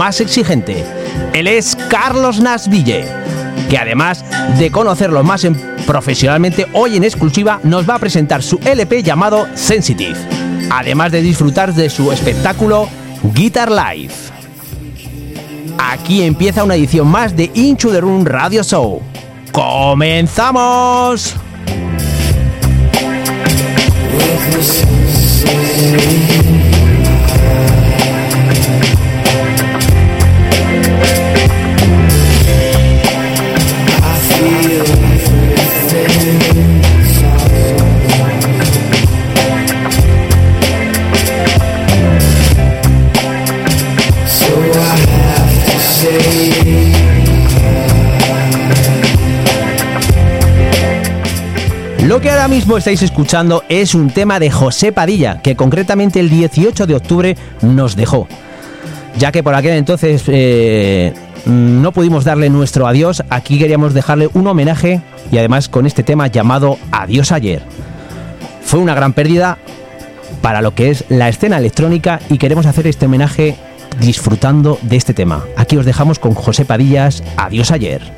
más exigente. Él es Carlos Nasville, que además de conocerlo más profesionalmente, hoy en exclusiva nos va a presentar su LP llamado Sensitive, además de disfrutar de su espectáculo Guitar Live. Aquí empieza una edición más de Into the Room Radio Show. ¡Comenzamos! Lo que ahora mismo estáis escuchando es un tema de José Padilla, que concretamente el 18 de octubre nos dejó. Ya que por aquel entonces eh, no pudimos darle nuestro adiós, aquí queríamos dejarle un homenaje y además con este tema llamado Adiós ayer. Fue una gran pérdida para lo que es la escena electrónica y queremos hacer este homenaje disfrutando de este tema. Aquí os dejamos con José Padillas, Adiós ayer.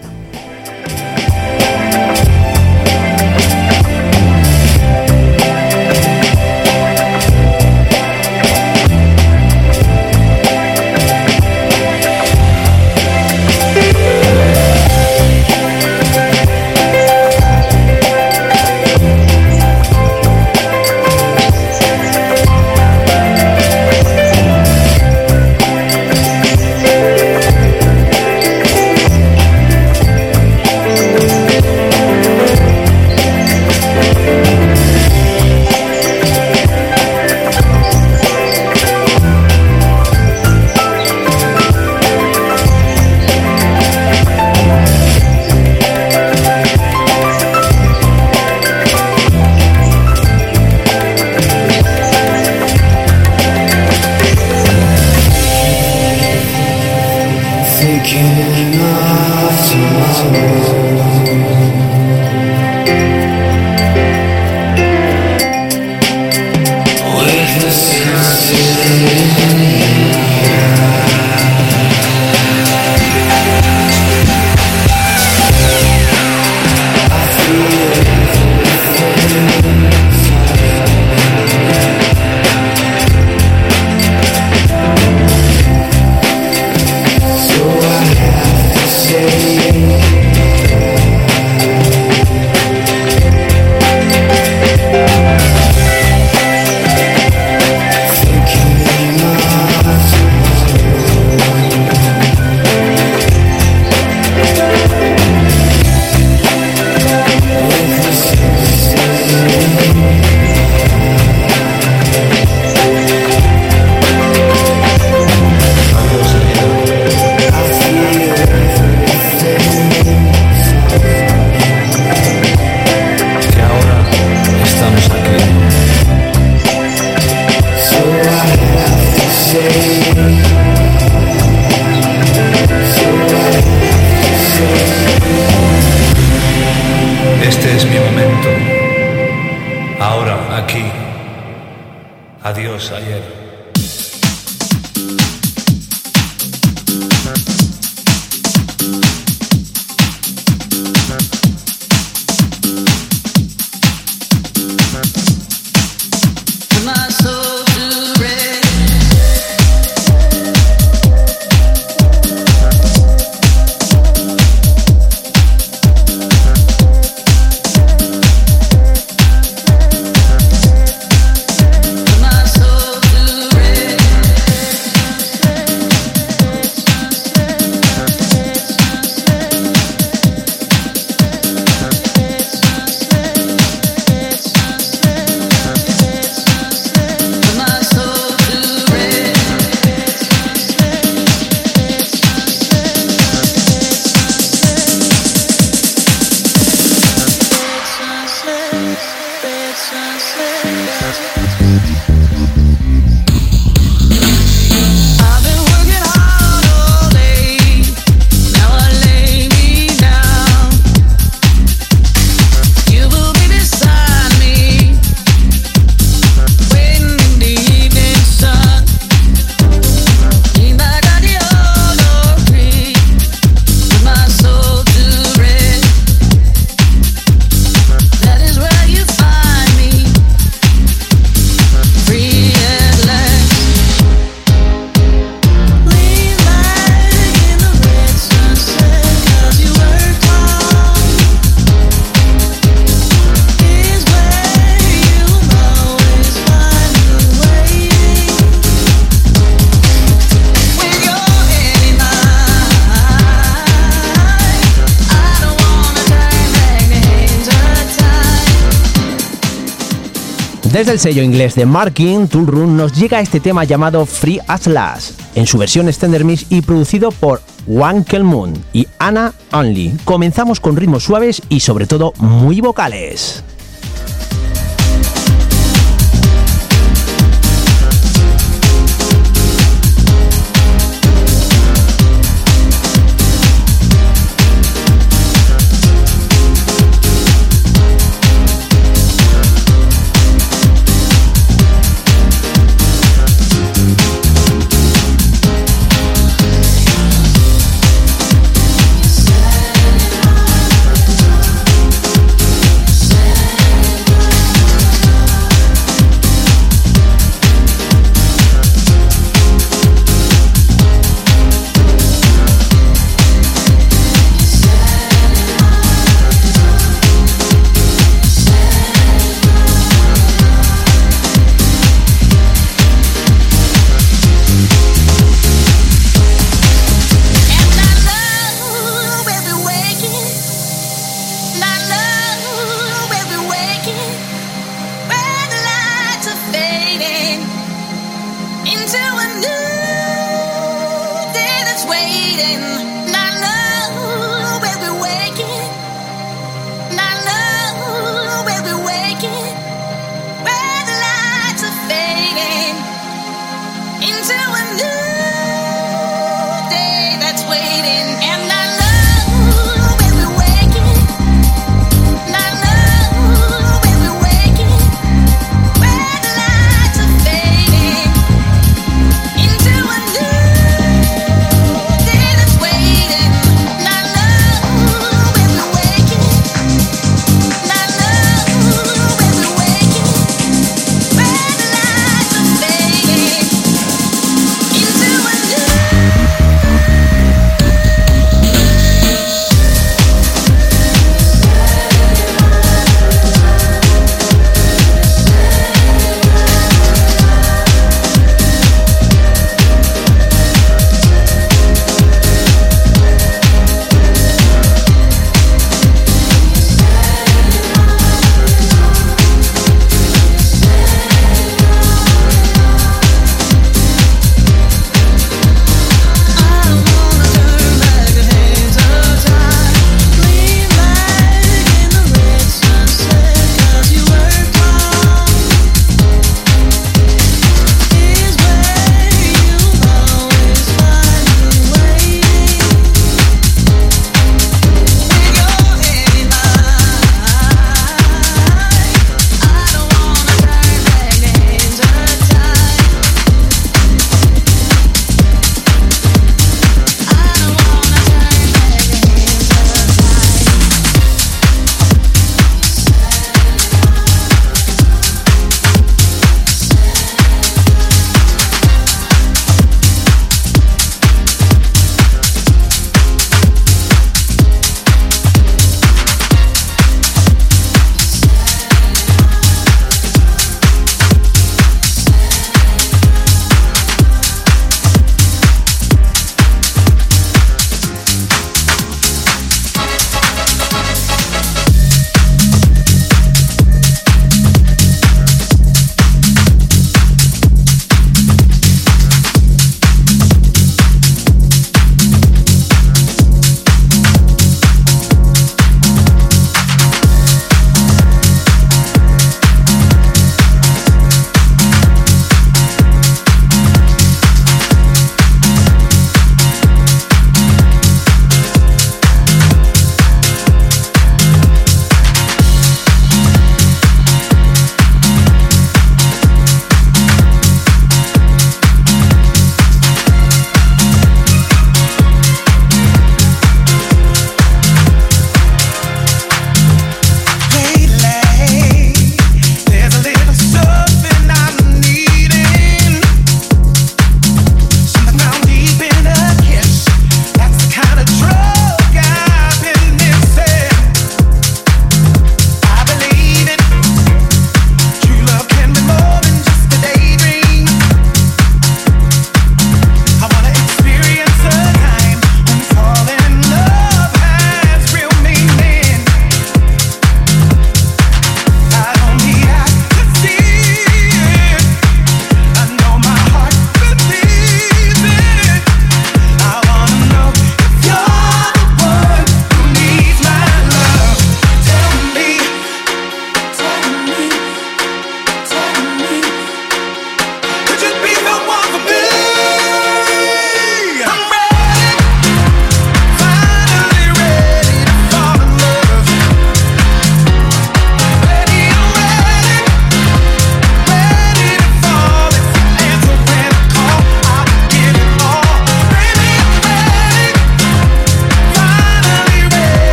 Este es mi momento. Ahora, aquí. Adiós, ayer. Sello inglés de Marking, Tool Room nos llega este tema llamado Free Atlas, en su versión extender mix y producido por Wankel Moon y Anna Only. Comenzamos con ritmos suaves y sobre todo muy vocales.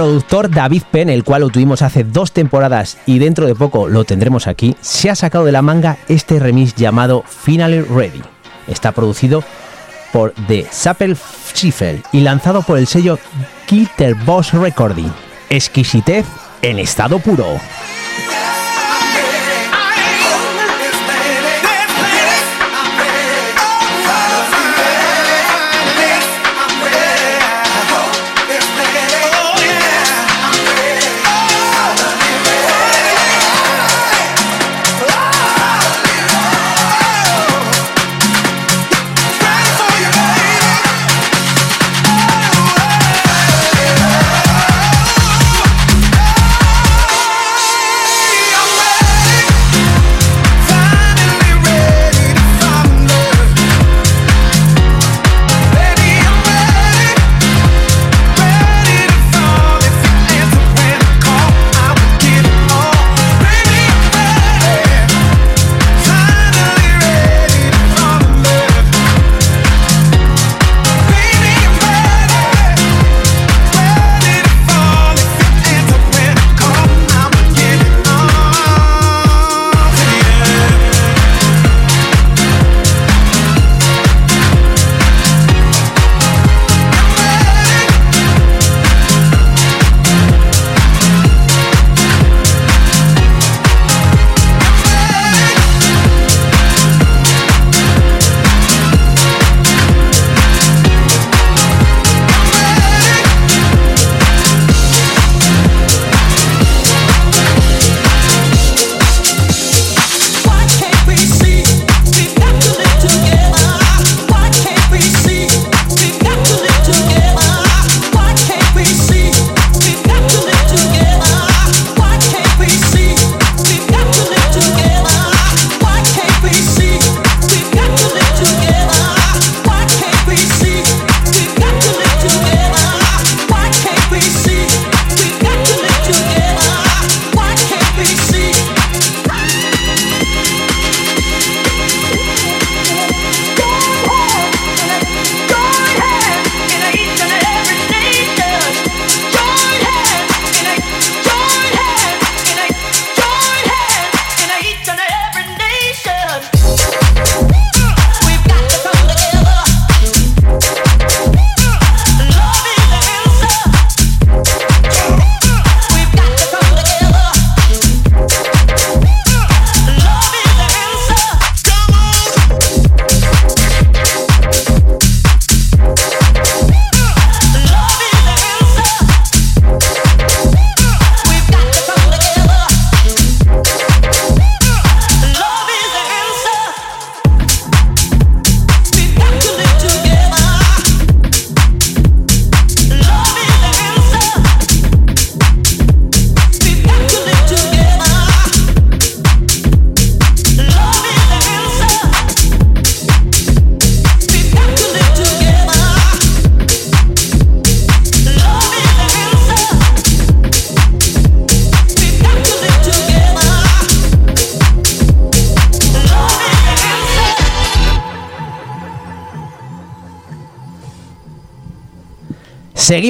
Productor David Penn, el cual lo tuvimos hace dos temporadas y dentro de poco lo tendremos aquí, se ha sacado de la manga este remix llamado Finally Ready. Está producido por The Sapel Schiffer y lanzado por el sello Kilter Boss Recording. Exquisitez en estado puro.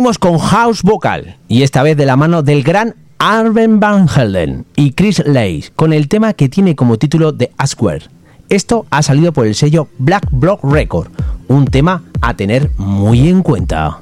Seguimos con House Vocal y esta vez de la mano del gran Arben Van Helden y Chris Lace con el tema que tiene como título The Askware. Esto ha salido por el sello Black Block Record, un tema a tener muy en cuenta.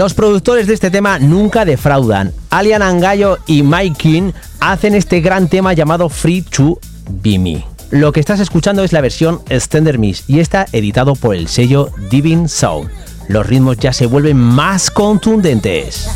Los productores de este tema nunca defraudan. Alian Angallo y Mike King hacen este gran tema llamado Free to Be Me. Lo que estás escuchando es la versión Extender Miss y está editado por el sello Divine Sound. Los ritmos ya se vuelven más contundentes.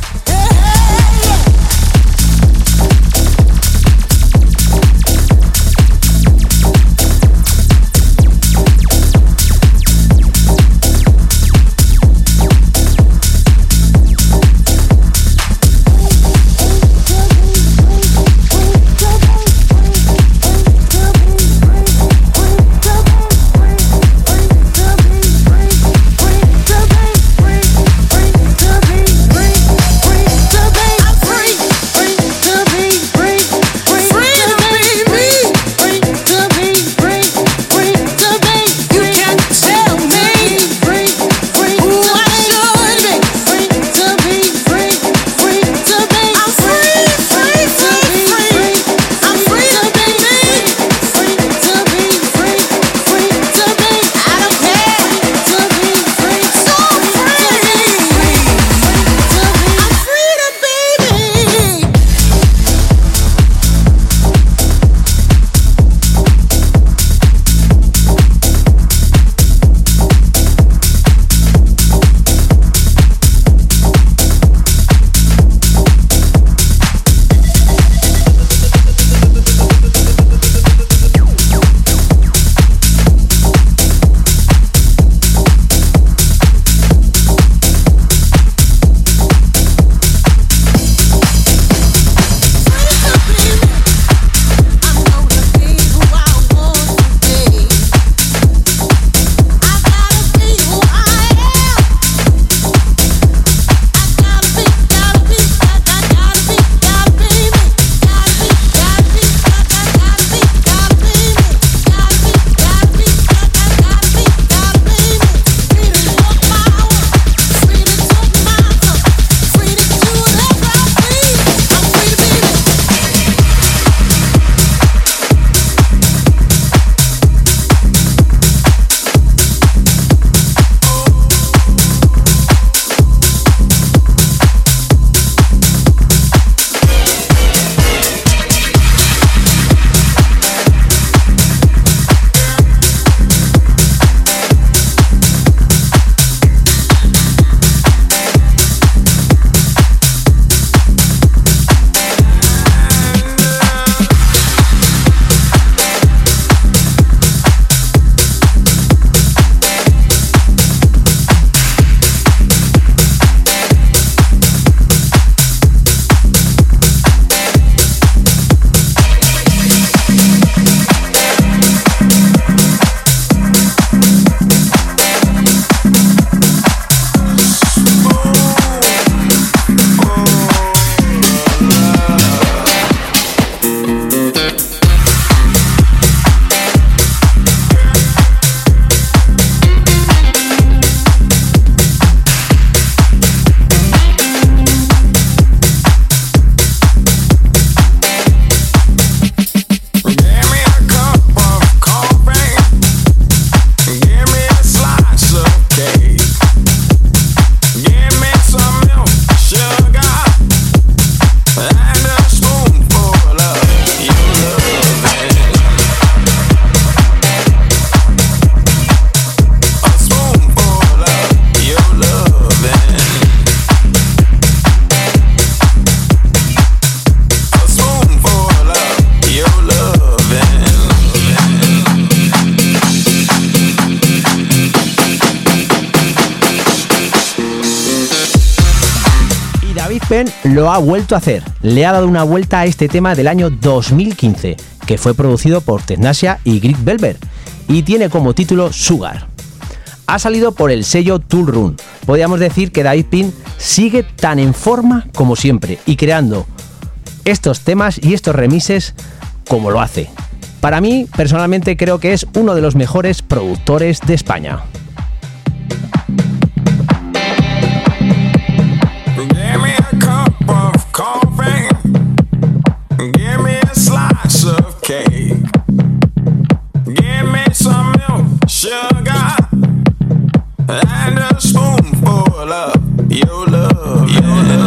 Lo ha vuelto a hacer. Le ha dado una vuelta a este tema del año 2015, que fue producido por Tecnasia y Greg Belver, y tiene como título Sugar. Ha salido por el sello Tool Run. Podríamos decir que David Penn sigue tan en forma como siempre y creando estos temas y estos remises como lo hace. Para mí, personalmente, creo que es uno de los mejores productores de España. Give me a slice of cake. Give me some milk, sugar, and a spoonful of your love. Your love.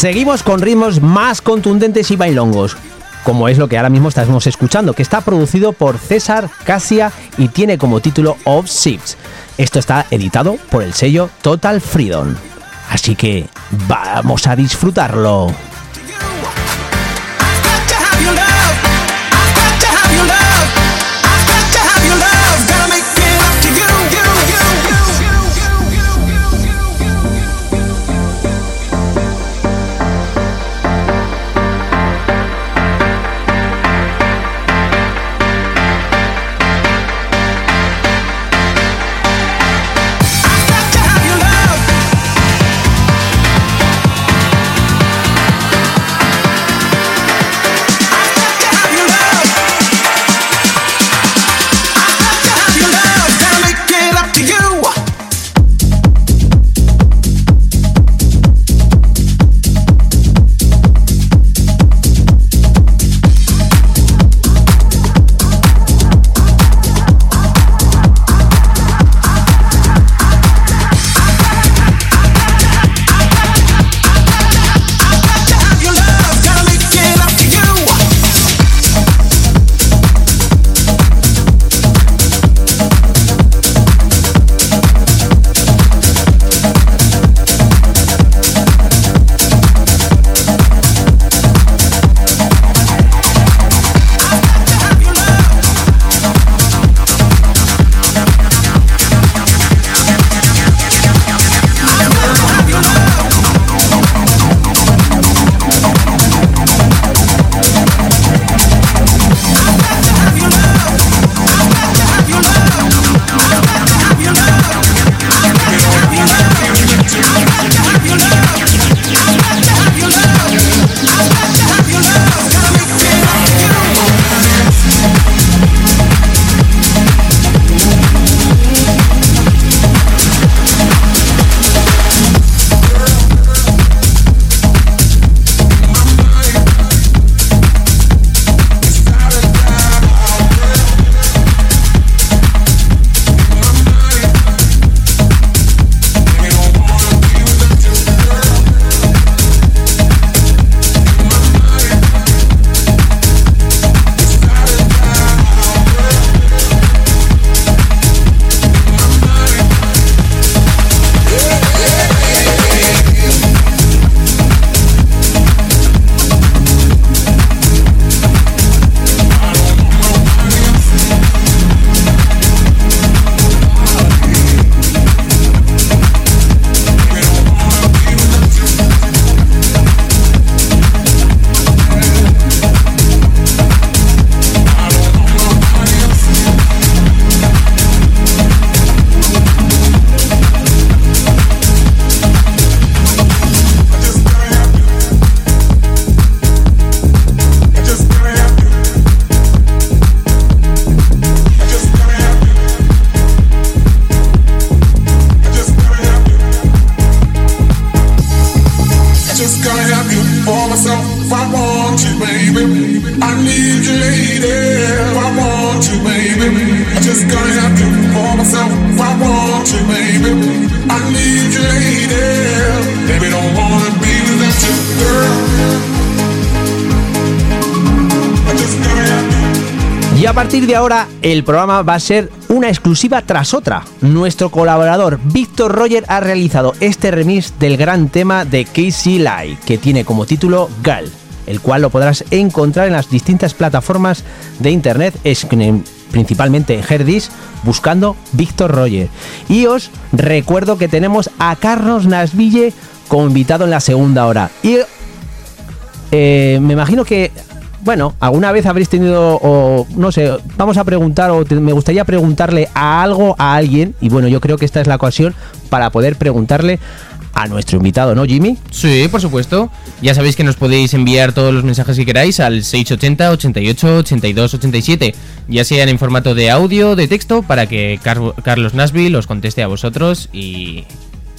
Seguimos con ritmos más contundentes y bailongos, como es lo que ahora mismo estamos escuchando, que está producido por César Casia y tiene como título Of Ships. Esto está editado por el sello Total Freedom. Así que vamos a disfrutarlo. Y a partir de ahora el programa va a ser una exclusiva tras otra. Nuestro colaborador Víctor Roger ha realizado este remix del gran tema de Casey Lai, que tiene como título Gal, el cual lo podrás encontrar en las distintas plataformas de internet, principalmente en Herdis, buscando Víctor Roger. Y os recuerdo que tenemos a Carlos Nasville como invitado en la segunda hora. Y eh, me imagino que bueno, alguna vez habréis tenido, o no sé, vamos a preguntar, o me gustaría preguntarle a algo a alguien, y bueno, yo creo que esta es la ocasión para poder preguntarle a nuestro invitado, ¿no, Jimmy? Sí, por supuesto. Ya sabéis que nos podéis enviar todos los mensajes que queráis al 680 88 82 87, ya sea en formato de audio, de texto, para que Carlos Nasby los conteste a vosotros y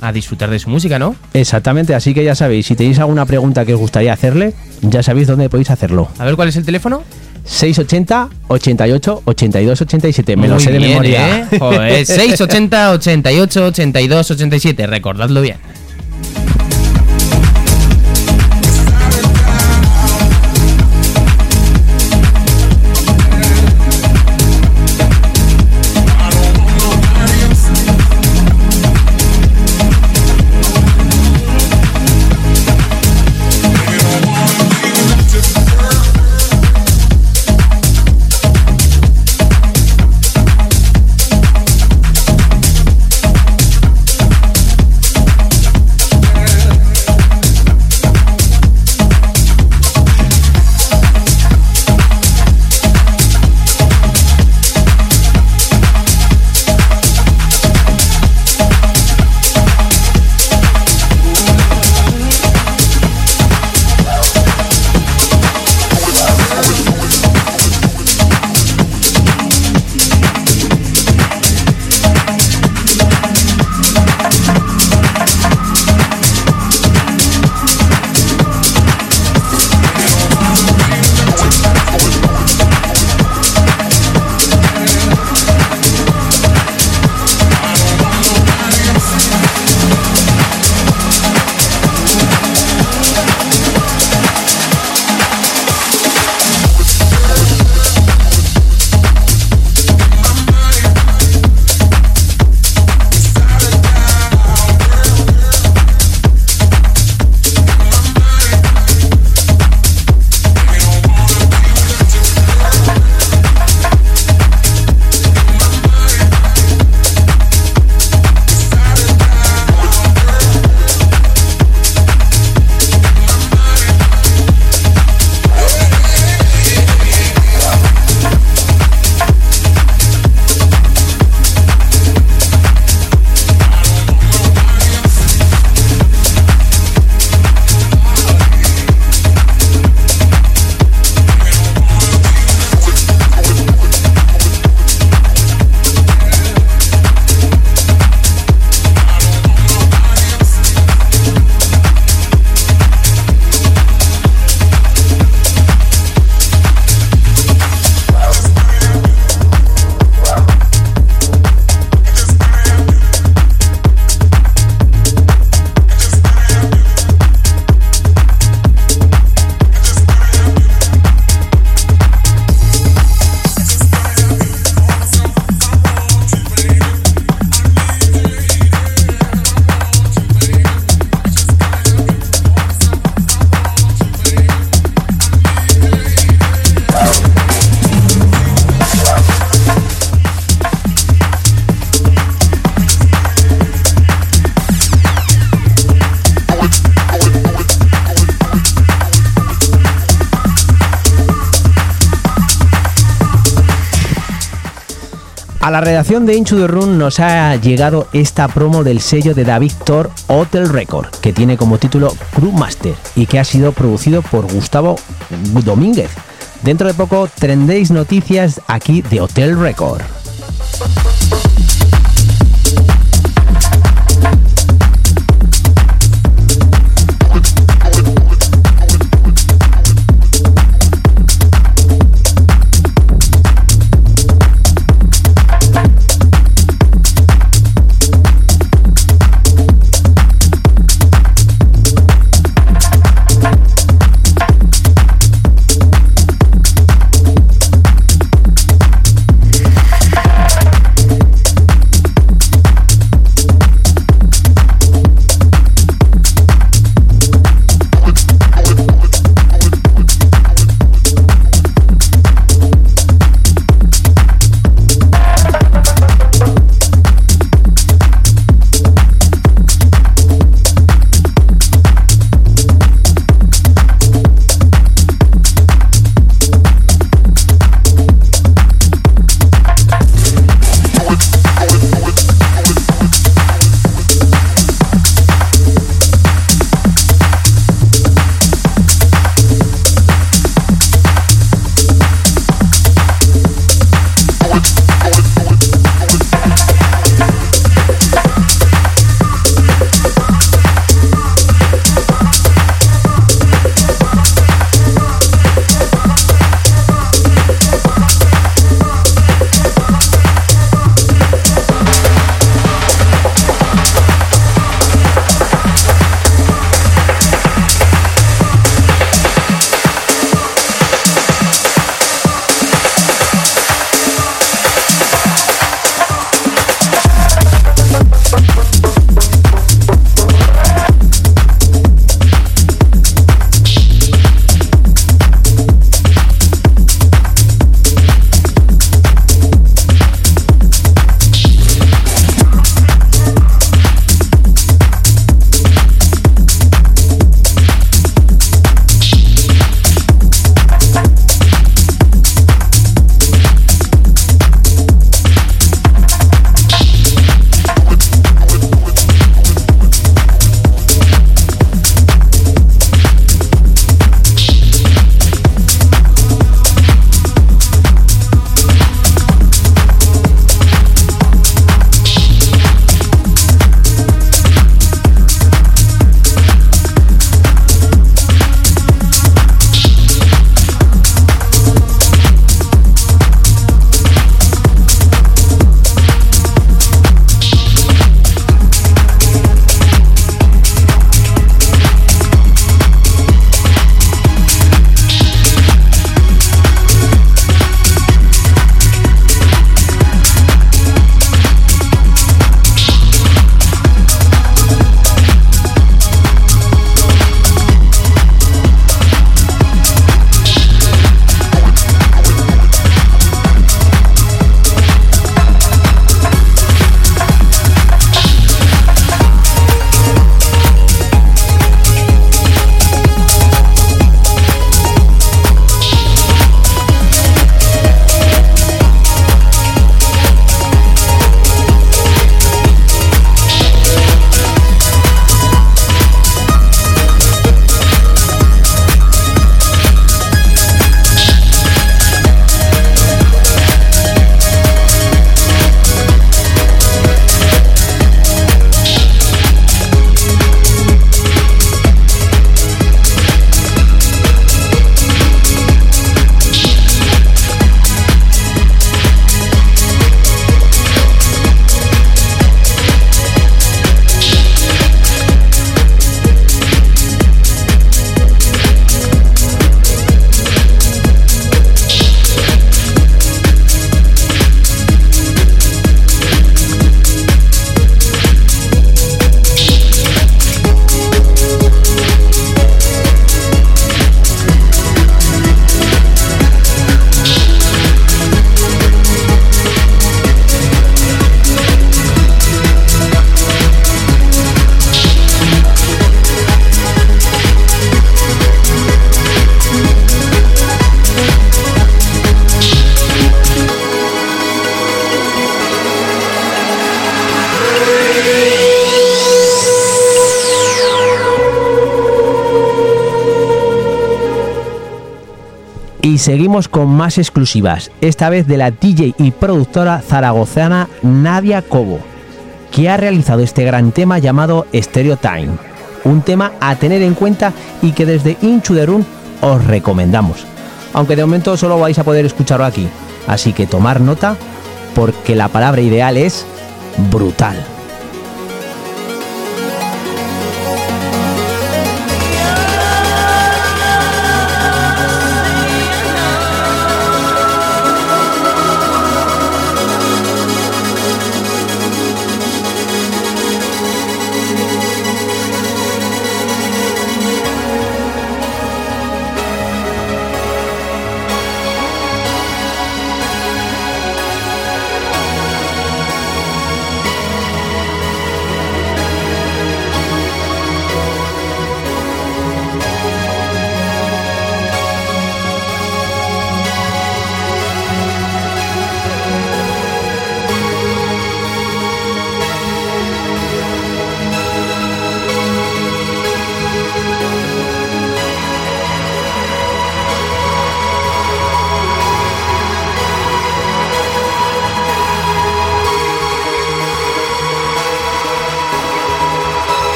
a disfrutar de su música, ¿no? Exactamente, así que ya sabéis, si tenéis alguna pregunta que os gustaría hacerle, ya sabéis dónde podéis hacerlo. A ver, ¿cuál es el teléfono? 680 88 82 87. Me lo sé de memoria. ¿eh? Joder, 680 88 82 87. Recordadlo bien. La redacción de Into the Room nos ha llegado esta promo del sello de David Thor Hotel Record, que tiene como título Crewmaster y que ha sido producido por Gustavo Domínguez. Dentro de poco tendréis noticias aquí de Hotel Record. Seguimos con más exclusivas, esta vez de la DJ y productora zaragozana Nadia Cobo, que ha realizado este gran tema llamado Stereo Time. Un tema a tener en cuenta y que desde Inchu de Run os recomendamos. Aunque de momento solo vais a poder escucharlo aquí. Así que tomar nota porque la palabra ideal es brutal.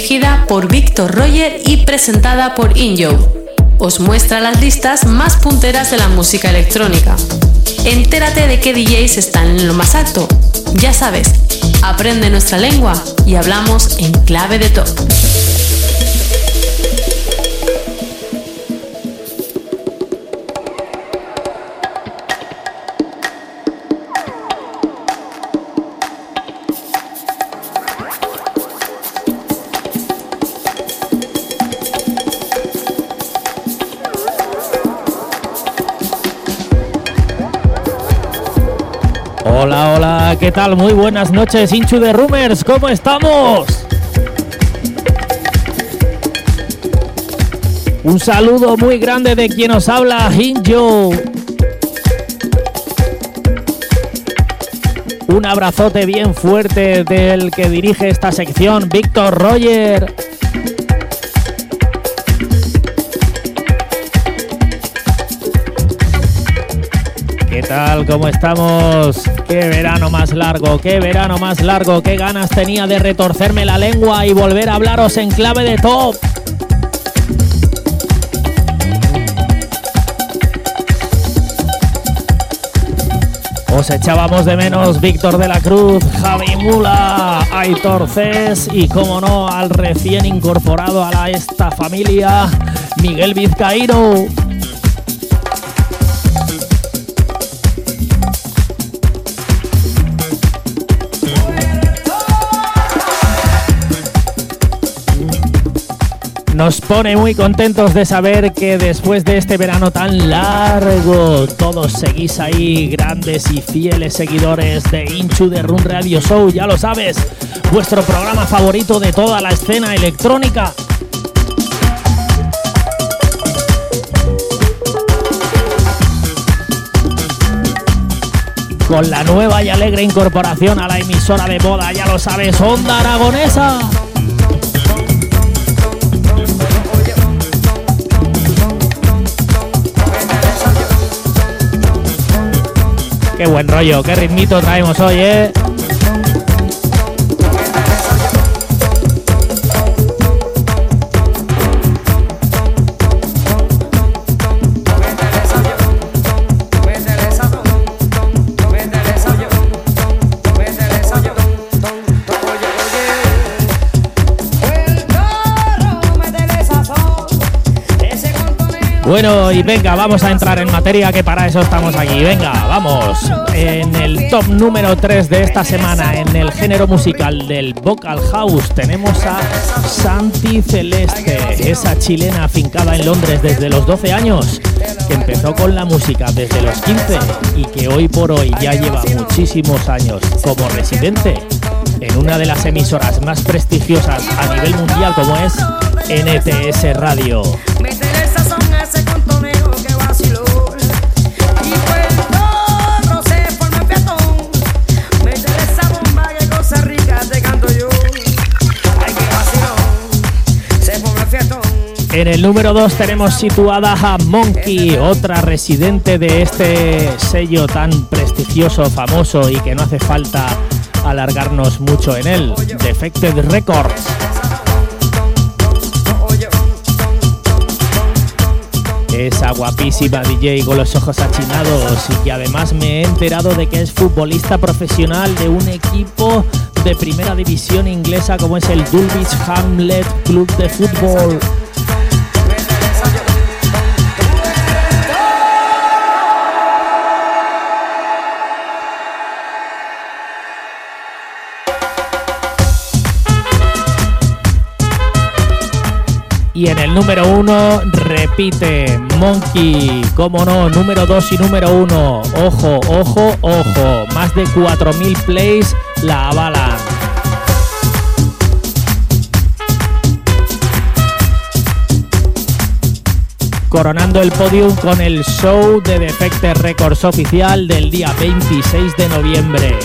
Dirigida por Víctor Roger y presentada por Injo. Os muestra las listas más punteras de la música electrónica. Entérate de qué DJs están en lo más alto. Ya sabes, aprende nuestra lengua y hablamos en clave de top. Hola, hola, ¿qué tal? Muy buenas noches, Inchu de Rumors, ¿cómo estamos? Un saludo muy grande de quien nos habla, Injo. Un abrazote bien fuerte del que dirige esta sección, Víctor Roger. ¿Qué tal? ¿Cómo estamos? Qué verano más largo, qué verano más largo, qué ganas tenía de retorcerme la lengua y volver a hablaros en clave de top. Os echábamos de menos Víctor de la Cruz, Javi Mula, Aitor Cés y, como no, al recién incorporado a la, esta familia, Miguel Vizcaíno. Nos pone muy contentos de saber que después de este verano tan largo, todos seguís ahí, grandes y fieles seguidores de Inchu de Run Radio Show, ya lo sabes, vuestro programa favorito de toda la escena electrónica. Con la nueva y alegre incorporación a la emisora de moda, ya lo sabes, Onda Aragonesa. Qué buen rollo, qué ritmito traemos hoy, ¿eh? Bueno, y venga, vamos a entrar en materia que para eso estamos aquí. Venga, vamos. En el top número 3 de esta semana, en el género musical del Vocal House, tenemos a Santi Celeste, esa chilena afincada en Londres desde los 12 años, que empezó con la música desde los 15 y que hoy por hoy ya lleva muchísimos años como residente en una de las emisoras más prestigiosas a nivel mundial como es NTS Radio. En el número 2 tenemos situada a Monkey, otra residente de este sello tan prestigioso, famoso y que no hace falta alargarnos mucho en él, Defected Records. Esa guapísima DJ con los ojos achinados y que además me he enterado de que es futbolista profesional de un equipo de primera división inglesa como es el Dulwich Hamlet Club de Fútbol. Y en el número uno repite Monkey, como no, número dos y número uno. Ojo, ojo, ojo. Más de 4.000 plays la avalan. Coronando el podium con el show de Defected Records oficial del día 26 de noviembre.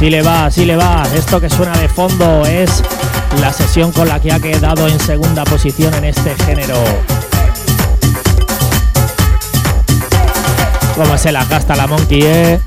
Así le va, así le va. Esto que suena de fondo es la sesión con la que ha quedado en segunda posición en este género. Cómo se la gasta la Monkey, eh.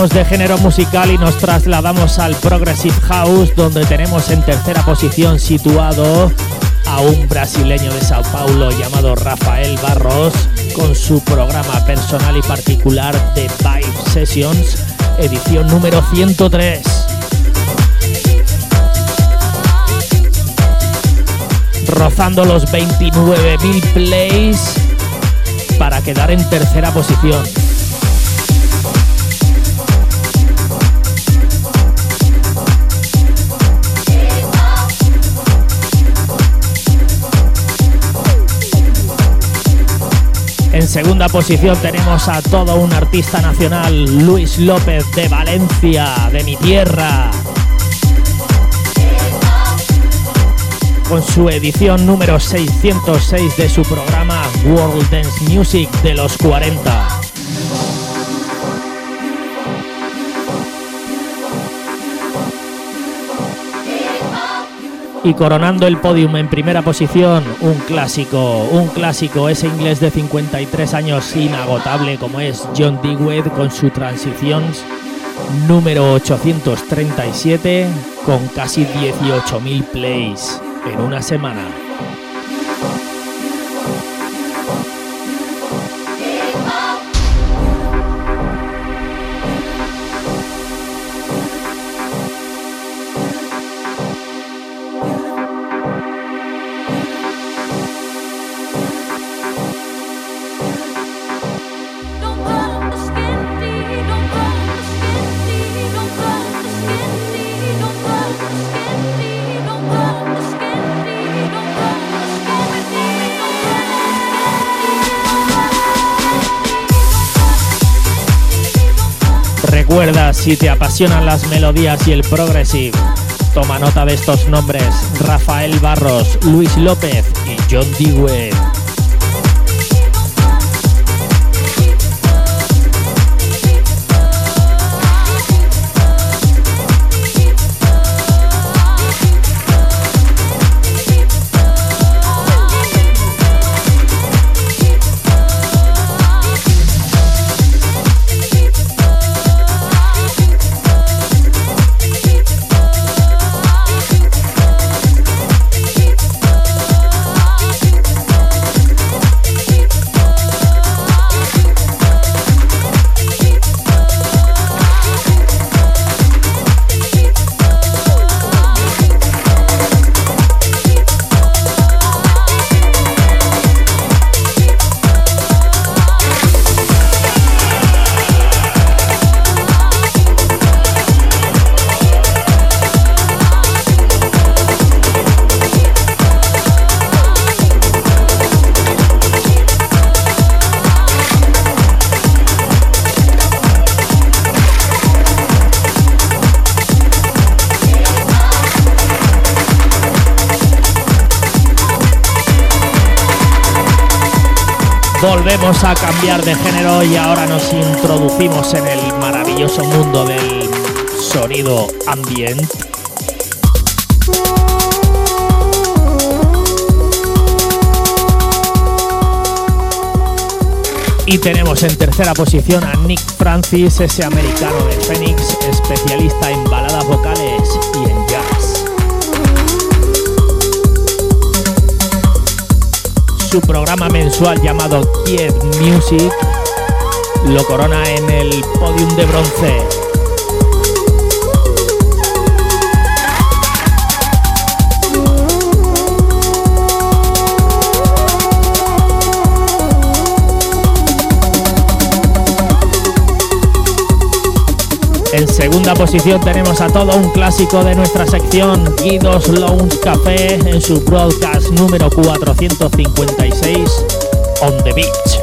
De género musical y nos trasladamos al Progressive House, donde tenemos en tercera posición situado a un brasileño de Sao Paulo llamado Rafael Barros, con su programa personal y particular de Vibe Sessions, edición número 103. Rozando los 29.000 plays para quedar en tercera posición. En segunda posición tenemos a todo un artista nacional, Luis López de Valencia, de mi tierra. Con su edición número 606 de su programa World Dance Music de los 40. Y coronando el podium en primera posición, un clásico, un clásico, ese inglés de 53 años inagotable como es John Dewey con su Transitions número 837 con casi 18.000 plays en una semana. Si te apasionan las melodías y el progressive, toma nota de estos nombres: Rafael Barros, Luis López y John Dewey. Volvemos a cambiar de género y ahora nos introducimos en el maravilloso mundo del sonido ambient. Y tenemos en tercera posición a Nick Francis, ese americano de Phoenix, especialista en baladas vocales Su programa mensual llamado Kid Music lo corona en el podium de bronce. En segunda posición tenemos a todo un clásico de nuestra sección, Guidos Lounge Café, en su broadcast número 456, On the Beach.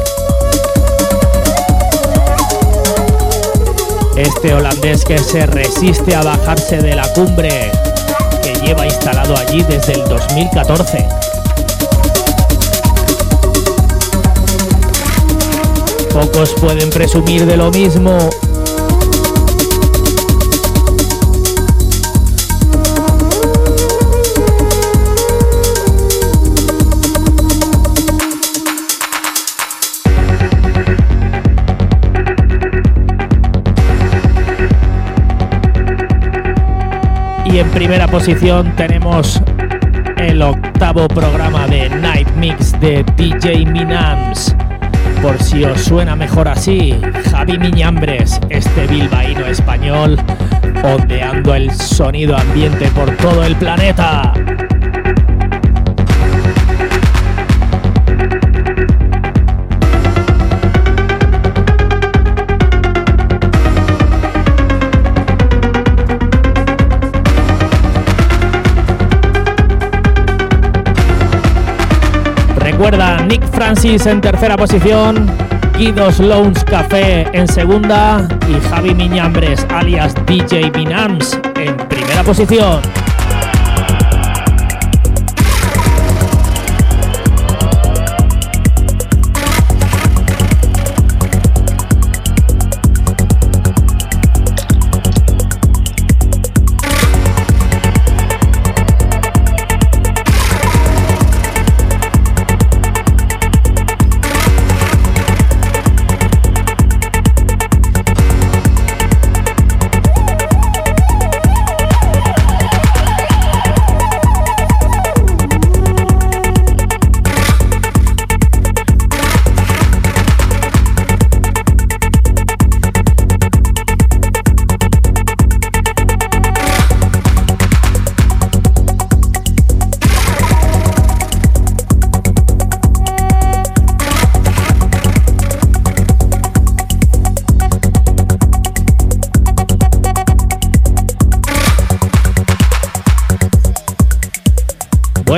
Este holandés que se resiste a bajarse de la cumbre, que lleva instalado allí desde el 2014. Pocos pueden presumir de lo mismo primera posición tenemos el octavo programa de Night Mix de DJ Minams. Por si os suena mejor así, Javi Miñambres, este bilbaíno español, ondeando el sonido ambiente por todo el planeta. Francis en tercera posición, Guidos Lounge Café en segunda y Javi Miñambres alias DJ Binams en primera posición.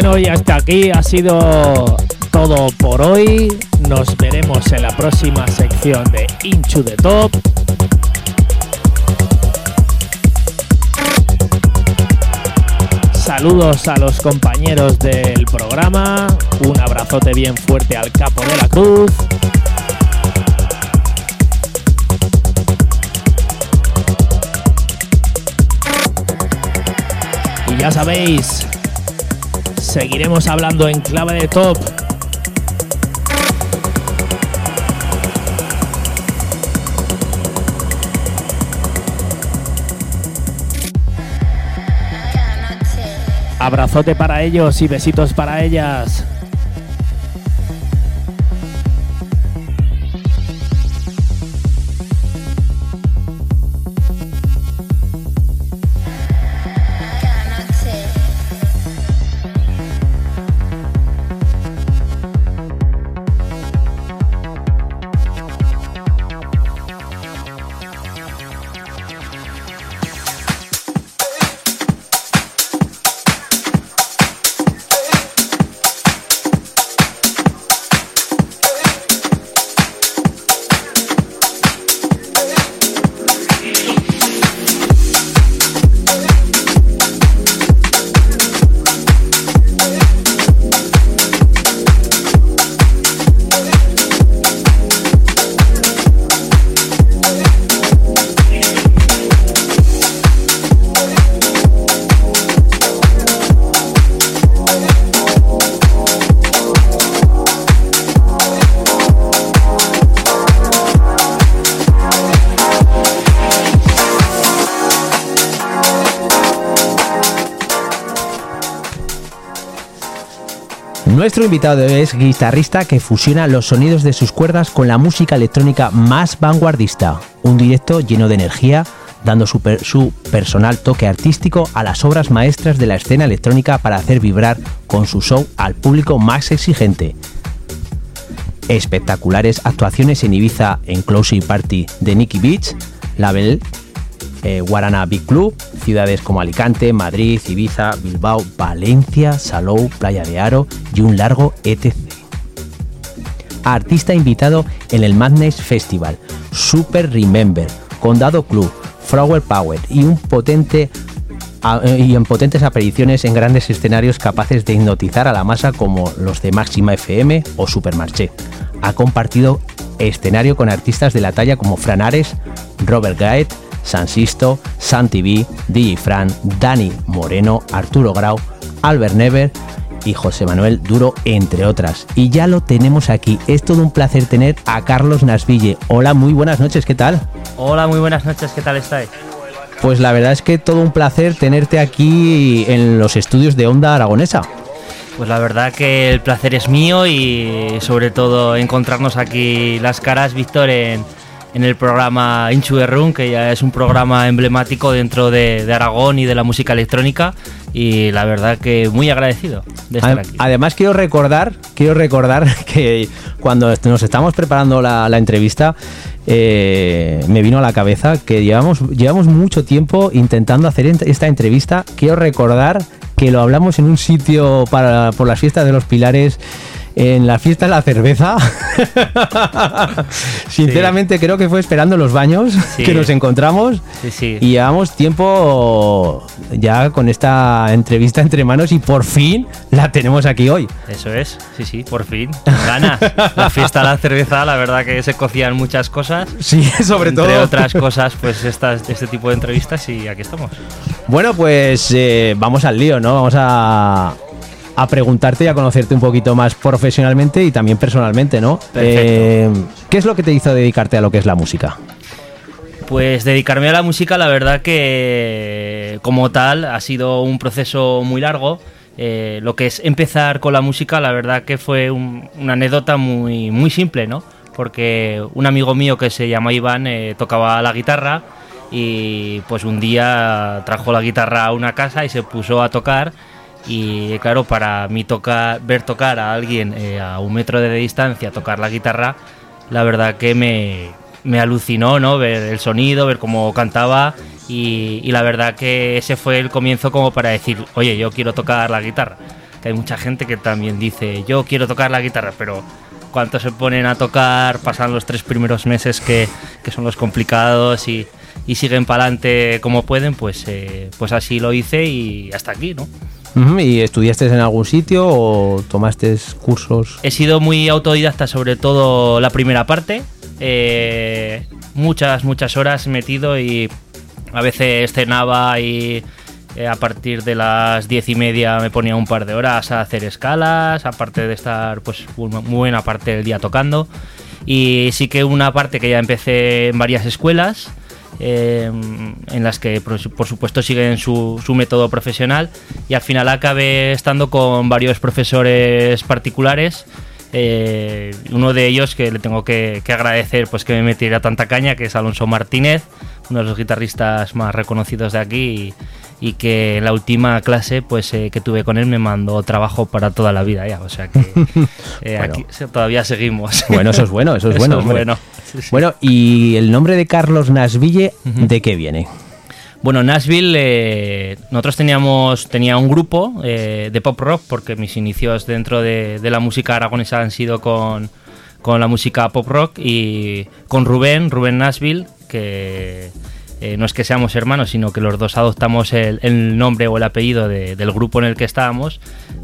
Bueno, y hasta aquí ha sido todo por hoy. Nos veremos en la próxima sección de Into the Top. Saludos a los compañeros del programa. Un abrazote bien fuerte al capo de la cruz. Y ya sabéis, seguiremos hablando en clave de top. Abrazote para ellos y besitos para ellas. Invitado es guitarrista que fusiona los sonidos de sus cuerdas con la música electrónica más vanguardista. Un directo lleno de energía, dando su, su personal toque artístico a las obras maestras de la escena electrónica para hacer vibrar con su show al público más exigente. Espectaculares actuaciones en Ibiza en Closing Party de Nicky Beach, Label, eh, Guarana Big Club, ciudades como Alicante, Madrid, Ibiza, Bilbao, Valencia, Salou, Playa de Aro y un largo etc. Artista invitado en el Madness Festival, Super Remember, Condado Club, Flower Power y un potente eh, y en potentes apariciones en grandes escenarios capaces de hipnotizar a la masa como los de Máxima FM o Supermarché. Ha compartido escenario con artistas de la talla como Fran Ares, Robert Gaet, Sansisto, San TV, DJ Fran, Dani Moreno, Arturo Grau, Albert Never y José Manuel Duro, entre otras. Y ya lo tenemos aquí. Es todo un placer tener a Carlos Nasville. Hola, muy buenas noches, ¿qué tal? Hola, muy buenas noches, ¿qué tal estáis? Pues la verdad es que todo un placer tenerte aquí en los estudios de Onda Aragonesa. Pues la verdad que el placer es mío y sobre todo encontrarnos aquí las caras, Víctor, en, en el programa Inchu de que ya es un programa emblemático dentro de, de Aragón y de la música electrónica y la verdad que muy agradecido de estar Ade- aquí. Además quiero recordar, quiero recordar que cuando nos estamos preparando la, la entrevista, eh, me vino a la cabeza que llevamos, llevamos mucho tiempo intentando hacer esta entrevista. Quiero recordar que lo hablamos en un sitio para, por las fiestas de los pilares. En la fiesta de la cerveza. Sinceramente creo que fue esperando los baños Sí. que nos encontramos. Sí, sí. Y llevamos tiempo ya con esta entrevista entre manos y por fin la tenemos aquí hoy. Eso es, sí, sí, por fin. Ganas. La fiesta de la cerveza, la verdad que se cocían muchas cosas. Sí, sobre Entre todo. otras cosas, pues estas, este tipo de entrevistas y aquí estamos. Bueno, pues eh, vamos al lío, ¿no? Vamos a, a preguntarte y a conocerte un poquito más profesionalmente y también personalmente, ¿no? Eh, ¿Qué es lo que te hizo dedicarte a lo que es la música? Pues dedicarme a la música, la verdad que como tal ha sido un proceso muy largo. Eh, lo que es empezar con la música, la verdad que fue un- una anécdota muy, muy simple, ¿no? Porque un amigo mío que se llama Iván eh, tocaba la guitarra y pues un día trajo la guitarra a una casa y se puso a tocar y claro, para mí tocar, ver tocar a alguien eh, a un metro de distancia tocar la guitarra, la verdad que me, me alucinó, ¿no? Ver el sonido, ver cómo cantaba y, y la verdad que ese fue el comienzo como para decir, oye, yo quiero tocar la guitarra. que hay mucha gente que también dice, yo quiero tocar la guitarra, pero cuánto se ponen a tocar, pasan los tres primeros meses que, que son los complicados y, y siguen para adelante como pueden, pues, eh, pues así lo hice y hasta aquí, ¿no? ¿Y estudiaste en algún sitio o tomaste cursos? He sido muy autodidacta, sobre todo la primera parte. eh, muchas, muchas horas metido y a veces cenaba y eh, a partir de las diez y media me ponía un par de horas a hacer escalas, aparte de estar pues una buena parte del día tocando. Y sí que una parte que ya empecé en varias escuelas, eh, en las que por, por supuesto siguen su, su método profesional y al final acabé estando con varios profesores particulares. eh, uno de ellos que le tengo que, que agradecer pues que me metiera tanta caña, que es Alonso Martínez, uno de los guitarristas más reconocidos de aquí y, y que en la última clase pues eh, que tuve con él me mandó trabajo para toda la vida ya, o sea que eh, Bueno. aquí todavía seguimos. Bueno, eso es bueno, eso es bueno. Es bueno. Sí, sí. Bueno, ¿y el nombre de Carlos Nasville de qué viene? Bueno, Nashville, eh, nosotros teníamos tenía un grupo de pop rock, porque mis inicios dentro de, de la música aragonesa han sido con, con la música pop rock y con Rubén, Rubén Nashville, que eh, no es que seamos hermanos, sino que los dos adoptamos el, nombre o el apellido de- del grupo en el que estábamos.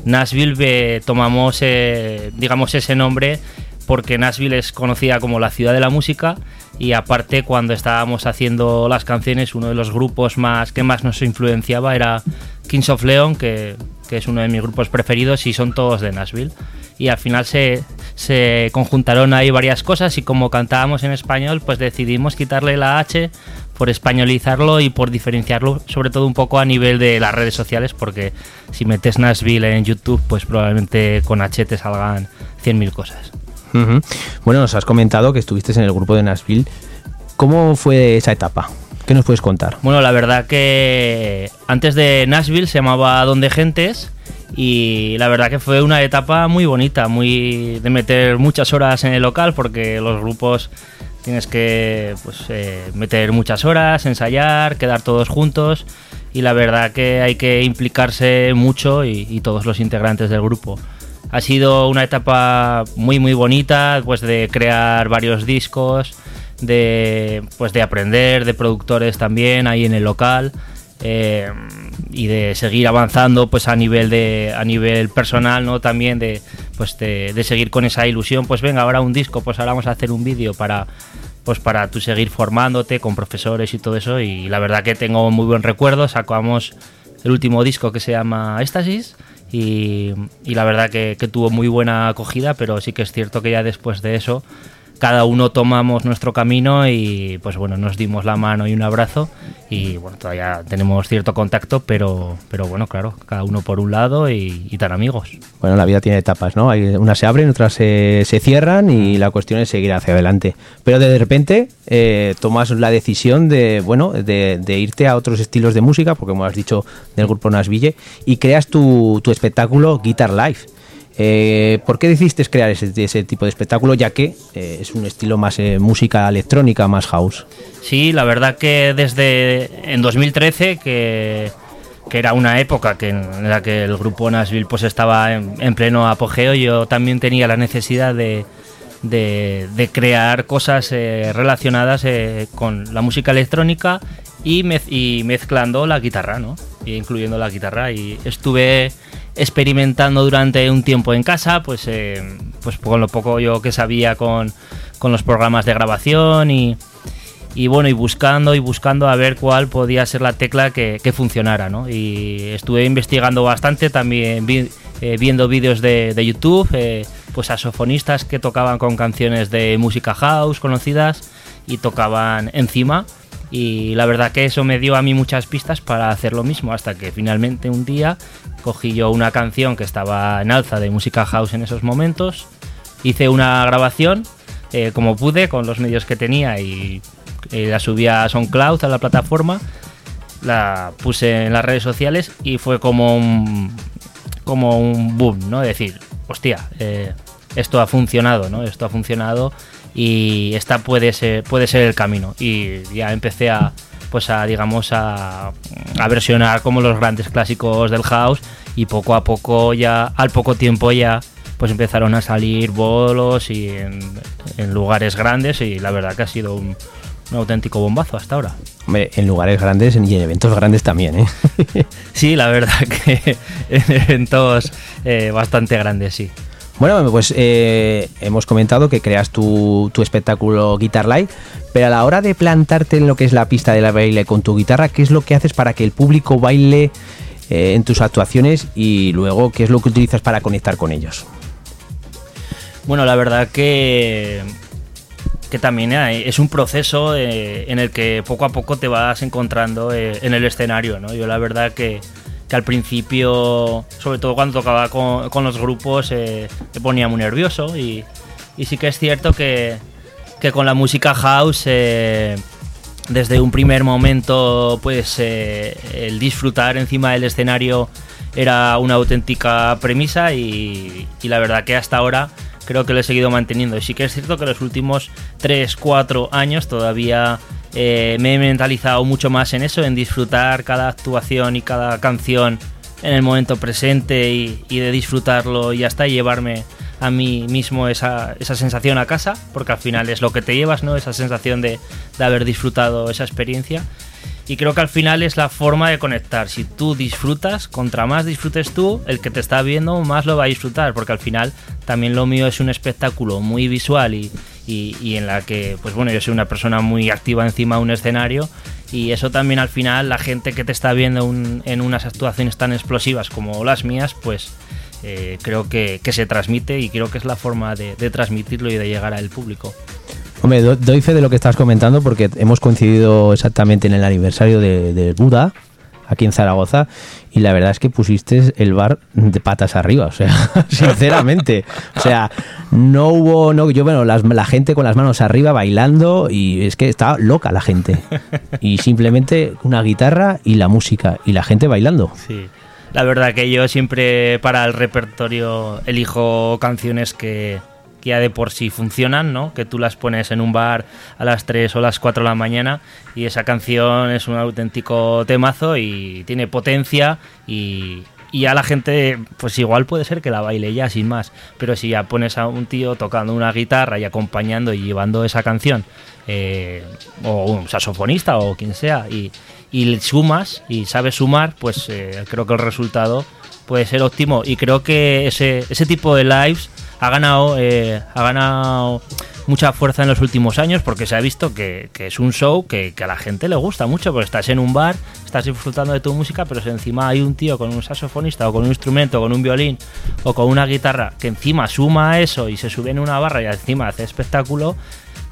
Nashville eh, tomamos, eh, digamos, ese nombre porque Nashville es conocida como la ciudad de la música y aparte cuando estábamos haciendo las canciones uno de los grupos más que más nos influenciaba era Kings of Leon que, que es uno de mis grupos preferidos y son todos de Nashville y al final se, se conjuntaron ahí varias cosas y como cantábamos en español pues decidimos quitarle la H por españolizarlo y por diferenciarlo sobre todo un poco a nivel de las redes sociales porque si metes Nashville en YouTube pues probablemente con H te salgan 100.000 cosas. Bueno, nos has comentado que estuviste en el grupo de Nashville. ¿Cómo fue esa etapa? ¿Qué nos puedes contar? Bueno, la verdad que antes de Nashville se llamaba Donde Gentes y la verdad que fue una etapa muy bonita, muy de meter muchas horas en el local porque los grupos tienes que pues, eh, meter muchas horas, ensayar, quedar todos juntos y la verdad que hay que implicarse mucho y, y todos los integrantes del grupo. Ha sido una etapa muy muy bonita, pues de crear varios discos, de pues de aprender de productores también ahí en el local eh, y de seguir avanzando pues a nivel de a nivel personal no también de pues de, de seguir con esa ilusión pues venga ahora un disco pues ahora vamos a hacer un vídeo para pues para tú seguir formándote con profesores y todo eso. Y la verdad que tengo muy buen recuerdo sacamos el último disco que se llama Éxtasis y, y la verdad que, que tuvo muy buena acogida pero sí que es cierto que ya después de eso cada uno tomamos nuestro camino y pues bueno, nos dimos la mano y un abrazo y bueno, todavía tenemos cierto contacto, pero, pero bueno, claro, cada uno por un lado y, y tan amigos. Bueno, la vida tiene etapas, ¿no? Hay, unas se abren, otras se, se cierran y la cuestión es seguir hacia adelante. Pero de repente eh, tomas la decisión de, bueno, de, de irte a otros estilos de música, porque como has dicho del grupo Nasville, y creas tu, tu espectáculo Guitar Live. Eh, ¿Por qué decidiste crear ese, tipo de espectáculo, ya que eh, es un estilo más eh, música electrónica, más house? Sí, la verdad que desde en 2013, que, era una época que en la que el grupo Nashville pues estaba en, en pleno apogeo, yo también tenía la necesidad de, crear cosas relacionadas con la música electrónica y, mez- y mezclando la guitarra, ¿no? Y incluyendo la guitarra. Y estuve experimentando durante un tiempo en casa, pues, eh, pues con lo poco yo que sabía con, con los programas de grabación y, y bueno, y buscando y buscando a ver cuál podía ser la tecla que, que funcionara, ¿no? Y estuve investigando bastante, también eh, viendo vídeos de, de YouTube, eh, pues saxofonistas que tocaban con canciones de música house conocidas y tocaban encima. Y la verdad que eso me dio a mí muchas pistas para hacer lo mismo, hasta que finalmente un día cogí yo una canción que estaba en alza de música house en esos momentos, hice una grabación eh, como pude con los medios que tenía y eh, la subí a SoundCloud, a la plataforma, la puse en las redes sociales y fue como un, como un boom, ¿no? Decir, hostia, eh, esto ha funcionado, ¿no? Esto ha funcionado y esta puede ser, puede ser el camino. Y ya empecé a, pues a digamos a, a versionar como los grandes clásicos del house y poco a poco ya al poco tiempo ya pues empezaron a salir bolos y en, en lugares grandes y la verdad que ha sido un, un auténtico bombazo hasta ahora. Hombre, en lugares grandes y en eventos grandes también, ¿eh? Sí, la verdad que en eventos eh, bastante grandes, sí. Bueno, pues eh, hemos comentado que creas tu, espectáculo Guitar Live, pero a la hora de plantarte en lo que es la pista de la baile con tu guitarra, ¿qué es lo que haces para que el público baile eh, en tus actuaciones y luego qué es lo que utilizas para conectar con ellos? Bueno, la verdad que, que también es un proceso eh, en el que poco a poco te vas encontrando en el escenario, ¿no? Yo la verdad que, que al principio, sobre todo cuando tocaba con, con los grupos, eh, me ponía muy nervioso y, y sí que es cierto que, que con la música house... eh, desde un primer momento, pues eh, el disfrutar encima del escenario era una auténtica premisa y, y la verdad que hasta ahora creo que lo he seguido manteniendo. Y sí que es cierto que los últimos 3, 4 años todavía eh, me he mentalizado mucho más en eso, en disfrutar cada actuación y cada canción en el momento presente y, de disfrutarlo y hasta llevarme a mí mismo esa, esa sensación a casa, porque al final es lo que te llevas, ¿no? Esa sensación de, de haber disfrutado esa experiencia. Y creo que al final es la forma de conectar. Si tú disfrutas, contra más disfrutes tú, el que te está viendo más lo va a disfrutar, porque al final también lo mío es un espectáculo muy visual y, y- en la que, pues bueno, yo soy una persona muy activa encima de un escenario y eso también al final la gente que te está viendo en unas actuaciones tan explosivas como las mías, pues eh, creo que, se transmite y creo que es la forma de, de transmitirlo y de llegar al público. Hombre, do- doy fe de lo que estás comentando porque hemos coincidido exactamente en el aniversario de, del Buda, aquí en Zaragoza, y la verdad es que pusiste el bar de patas arriba, o sea, sinceramente. O sea, no hubo, no, yo, bueno, la gente con las manos arriba bailando y es que estaba loca la gente. Y simplemente una guitarra y la música y la gente bailando. Sí. La verdad que yo siempre para el repertorio elijo canciones que, que ya de por sí funcionan, ¿no? Que tú las pones en un bar a las 3 o las 4 de la mañana y esa canción es un auténtico temazo y tiene potencia y, y ya la gente, pues igual puede ser que la baile ya sin más, pero si ya pones a un tío tocando una guitarra y acompañando y llevando esa canción, eh, o un saxofonista o quien sea, y, y sumas y sabes sumar, pues eh, creo que el resultado puede ser óptimo. Y creo que ese, ese tipo de lives ha ganado, eh, ha ganado mucha fuerza en los últimos años porque se ha visto que, es un show que, a la gente le gusta mucho, porque estás en un bar, estás disfrutando de tu música, pero si encima hay un tío con un saxofonista o con un instrumento, con un violín o con una guitarra que encima suma a eso y se sube en una barra y encima hace espectáculo,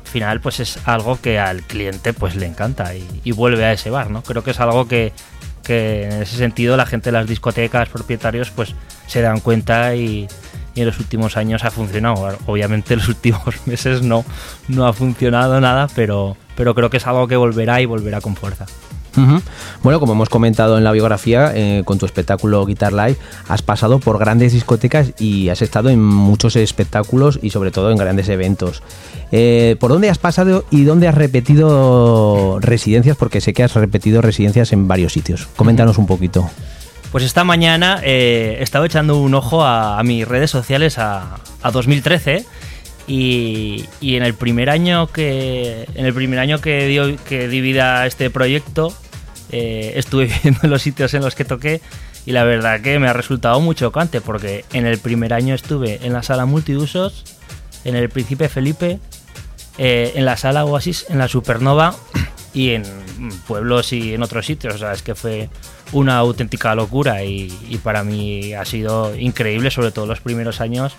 al final pues es algo que al cliente pues le encanta y, y vuelve a ese bar, ¿no? Creo que es algo que, que en ese sentido la gente de las discotecas, propietarios, pues se dan cuenta y, y en los últimos años ha funcionado. Obviamente en los últimos meses no, no ha funcionado nada, pero, pero creo que es algo que volverá y volverá con fuerza. Bueno, como hemos comentado en la biografía, eh, con tu espectáculo Guitar Live, has pasado por grandes discotecas y has estado en muchos espectáculos y sobre todo en grandes eventos. Eh, ¿Por dónde has pasado y dónde has repetido residencias? Porque sé que has repetido residencias en varios sitios. Coméntanos un poquito. Pues esta mañana eh, he estado echando un ojo a, mis redes sociales a, a 2013 y, y en el primer año que en el primer año que dio que di vida a este proyecto eh, estuve viendo los sitios en los que toqué y la verdad que me ha resultado muy chocante porque en el primer año estuve en la sala multiusos, en el Príncipe Felipe, eh, en la sala Oasis, en la Supernova y en pueblos y en otros sitios. O sea, es que fue una auténtica locura y, para mí ha sido increíble, sobre todo los primeros años.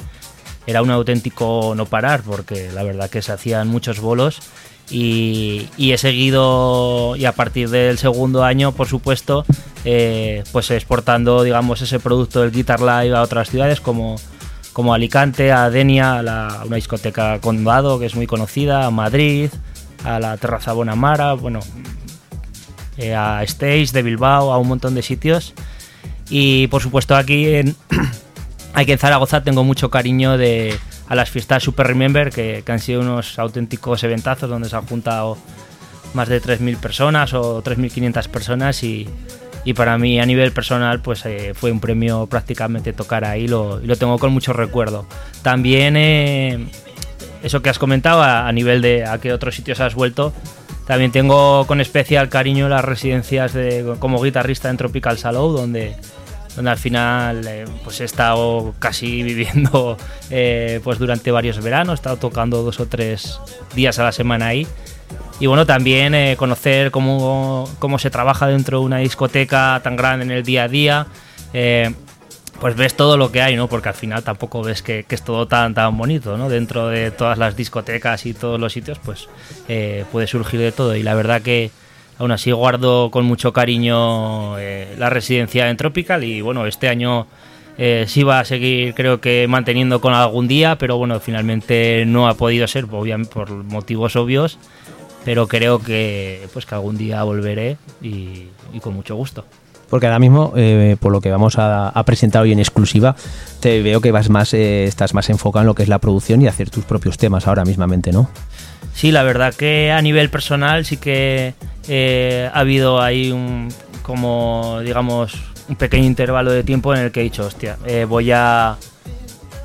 Era un auténtico no parar porque la verdad que se hacían muchos bolos y, he seguido y a partir del segundo año, por supuesto, eh, pues exportando, digamos, ese producto del Guitar Live a otras ciudades como, como Alicante, a Denia, a, la- una discoteca Condado que es muy conocida, a Madrid, a la Terraza Bonamara, bueno, eh, a Stage de Bilbao, a un montón de sitios. Y por supuesto aquí en, aquí en Zaragoza tengo mucho cariño de, a las fiestas Super Remember, que, que han sido unos auténticos eventazos donde se han juntado más de 3.000 personas o 3.500 personas y, y para mí a nivel personal pues eh, fue un premio prácticamente tocar ahí lo, y lo tengo con mucho recuerdo. También eh, eso que has comentado a, a nivel de a qué otros sitios has vuelto, también tengo con especial cariño las residencias de, como guitarrista en Tropical Salou, donde, donde al final eh, pues he estado casi viviendo eh, pues durante varios veranos, he estado tocando dos o tres días a la semana ahí. Y bueno, también eh, conocer cómo, cómo se trabaja dentro de una discoteca tan grande en el día a día. Pues ves todo lo que hay, ¿no? Porque al final tampoco ves que, es todo tan, tan bonito, ¿no? Dentro de todas las discotecas y todos los sitios, pues eh, puede surgir de todo. Y la verdad que aún así guardo con mucho cariño eh, la residencia en Tropical y bueno, este año eh, sí va a seguir creo que manteniendo con algún día, pero bueno, finalmente no ha podido ser, por motivos obvios, pero creo que pues que algún día volveré y con mucho gusto. Porque ahora mismo, eh, por lo que vamos a, presentar hoy en exclusiva, te veo que vas más, eh, estás más enfocado en lo que es la producción y hacer tus propios temas ahora mismamente, ¿no? Sí, la verdad que a nivel personal sí que eh, ha habido ahí un, como digamos, un pequeño intervalo de tiempo en el que he dicho, hostia, voy a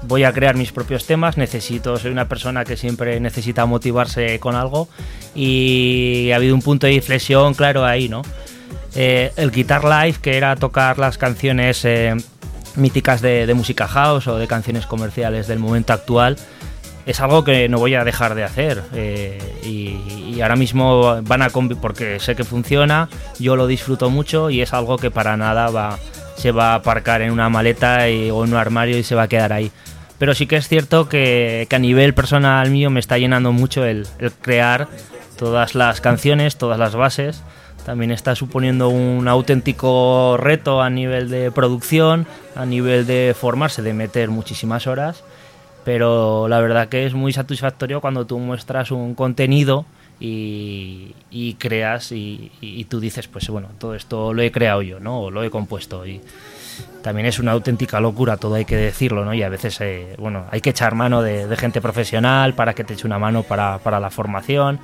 voy a crear mis propios temas, necesito, soy una persona que siempre necesita motivarse con algo y ha habido un punto de inflexión, claro, ahí, ¿no? Eh, el Guitar Live, que era tocar las canciones eh, míticas de, de música house o de canciones comerciales del momento actual, es algo que no voy a dejar de hacer eh, y, ahora mismo van a convi- porque sé que funciona, yo lo disfruto mucho y es algo que para nada va, se va a aparcar en una maleta o en un armario y se va a quedar ahí. Pero sí que es cierto que, que a nivel personal mío me está llenando mucho el crear todas las canciones, todas las bases. También está suponiendo un auténtico reto a nivel de producción, a nivel de formarse, de meter muchísimas horas pero la verdad que es muy satisfactorio cuando tú muestras un contenido y, y creas y, y- tú dices, pues bueno, todo esto lo he creado yo, ¿no? O lo he compuesto y también es una auténtica locura, todo hay que decirlo, ¿no? Y a veces, eh, bueno, hay que echar mano de, de gente profesional para que te eche una mano para, para la formación,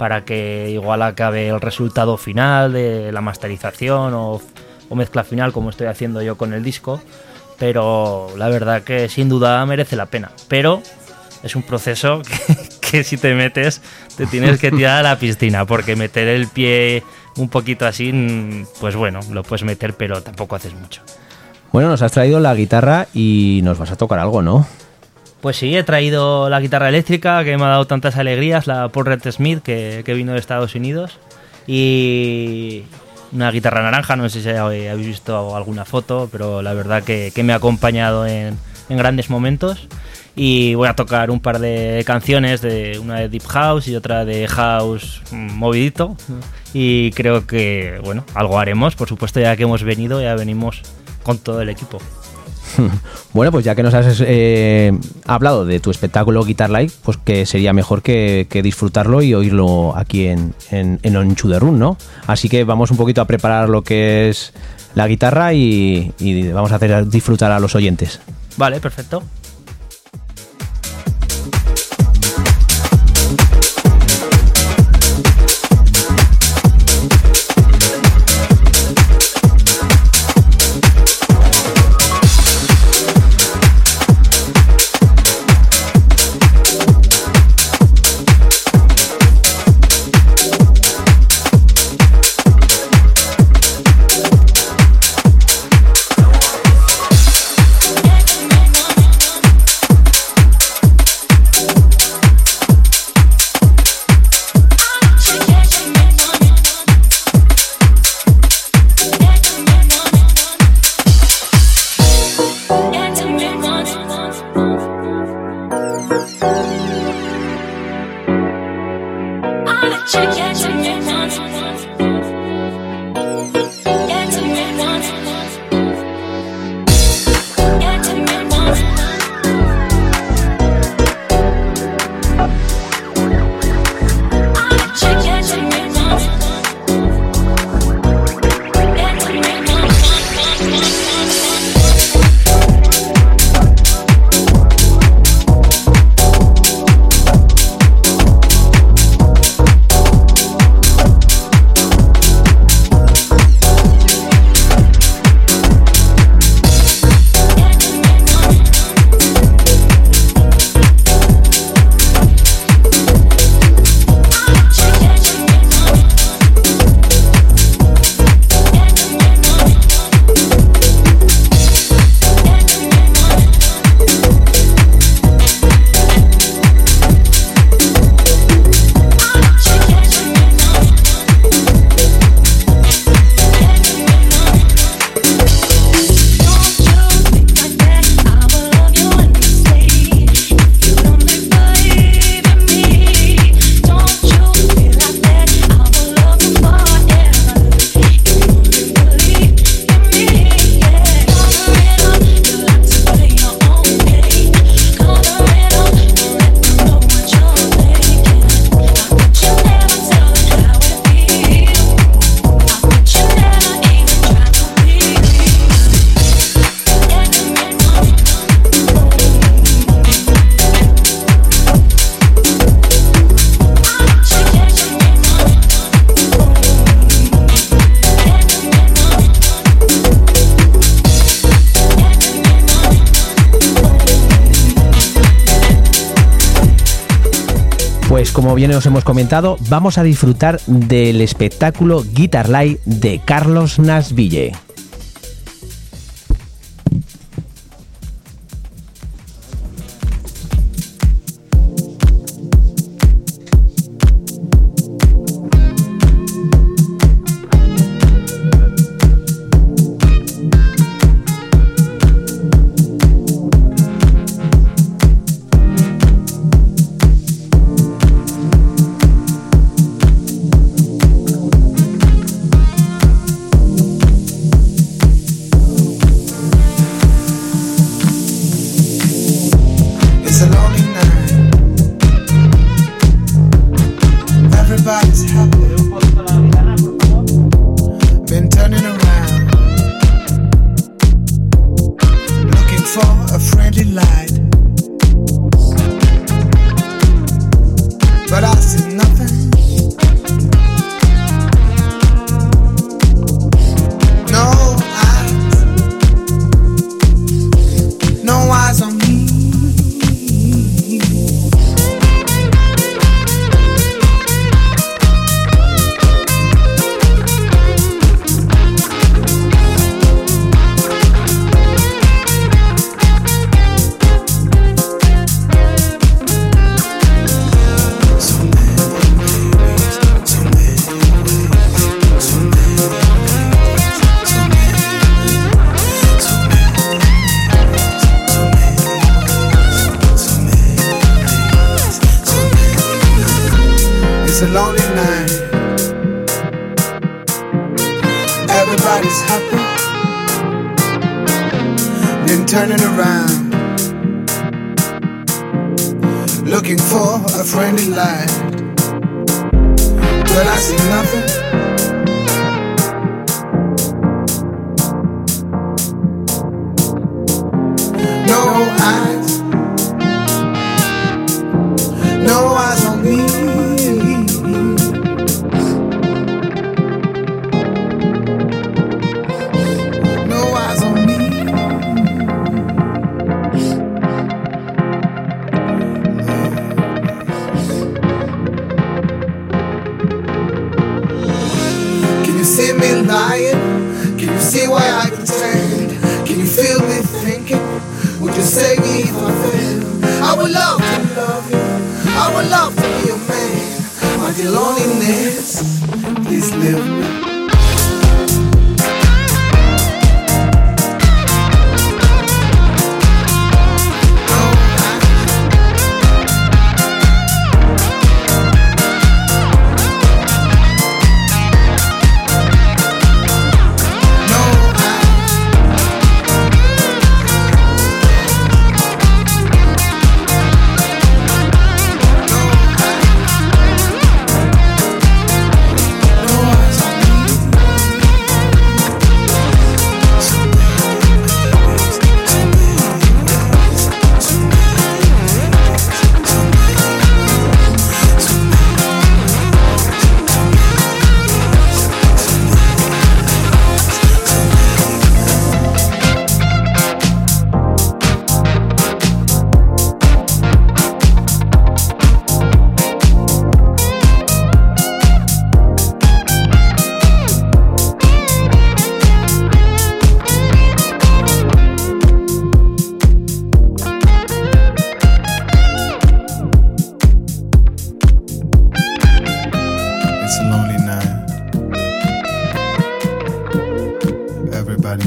para que igual acabe el resultado final de la masterización o, mezcla final como estoy haciendo yo con el disco pero la verdad que sin duda merece la pena. Pero es un proceso que, que si te metes te tienes que tirar a la piscina, porque meter el pie un poquito así, mm, pues bueno, lo puedes meter, pero tampoco haces mucho. Bueno, nos has traído la guitarra y nos vas a tocar algo, ¿no? Pues sí, he traído la guitarra eléctrica que me ha dado tantas alegrías, la Paul Red Smith que, que vino de Estados Unidos. Y una guitarra naranja, no sé si habéis visto alguna foto, pero la verdad que, que me ha acompañado en, en grandes momentos. Y voy a tocar un par de canciones, de una de Deep House y otra de House movidito. Y creo que, bueno, algo haremos, por supuesto, ya que hemos venido, ya venimos con todo el equipo. Bueno, pues ya que nos has eh, hablado de tu espectáculo Guitar Live, pues que sería mejor que, disfrutarlo y oírlo aquí en, en, The Run, ¿no? Así que vamos un poquito a preparar lo que es la guitarra y vamos a hacer disfrutar a los oyentes. Vale, perfecto. hemos comentado, vamos a disfrutar del espectáculo Guitar Live de Carlos Nasville.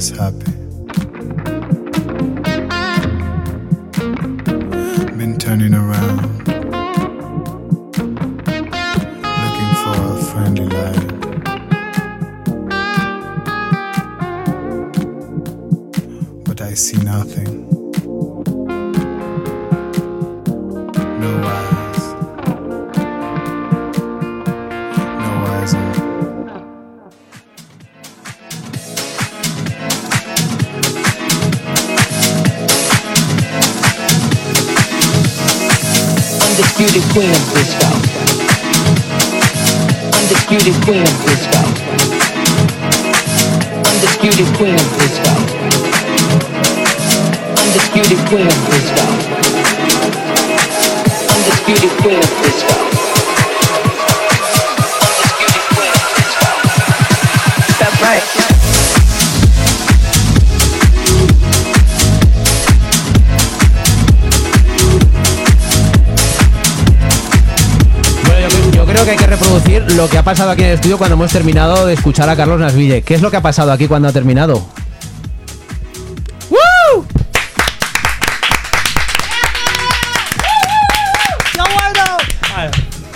happy. Uh, pasado aquí en el estudio cuando hemos terminado de escuchar a Carlos Nasville. ¿Qué es lo que ha pasado aquí cuando ha terminado?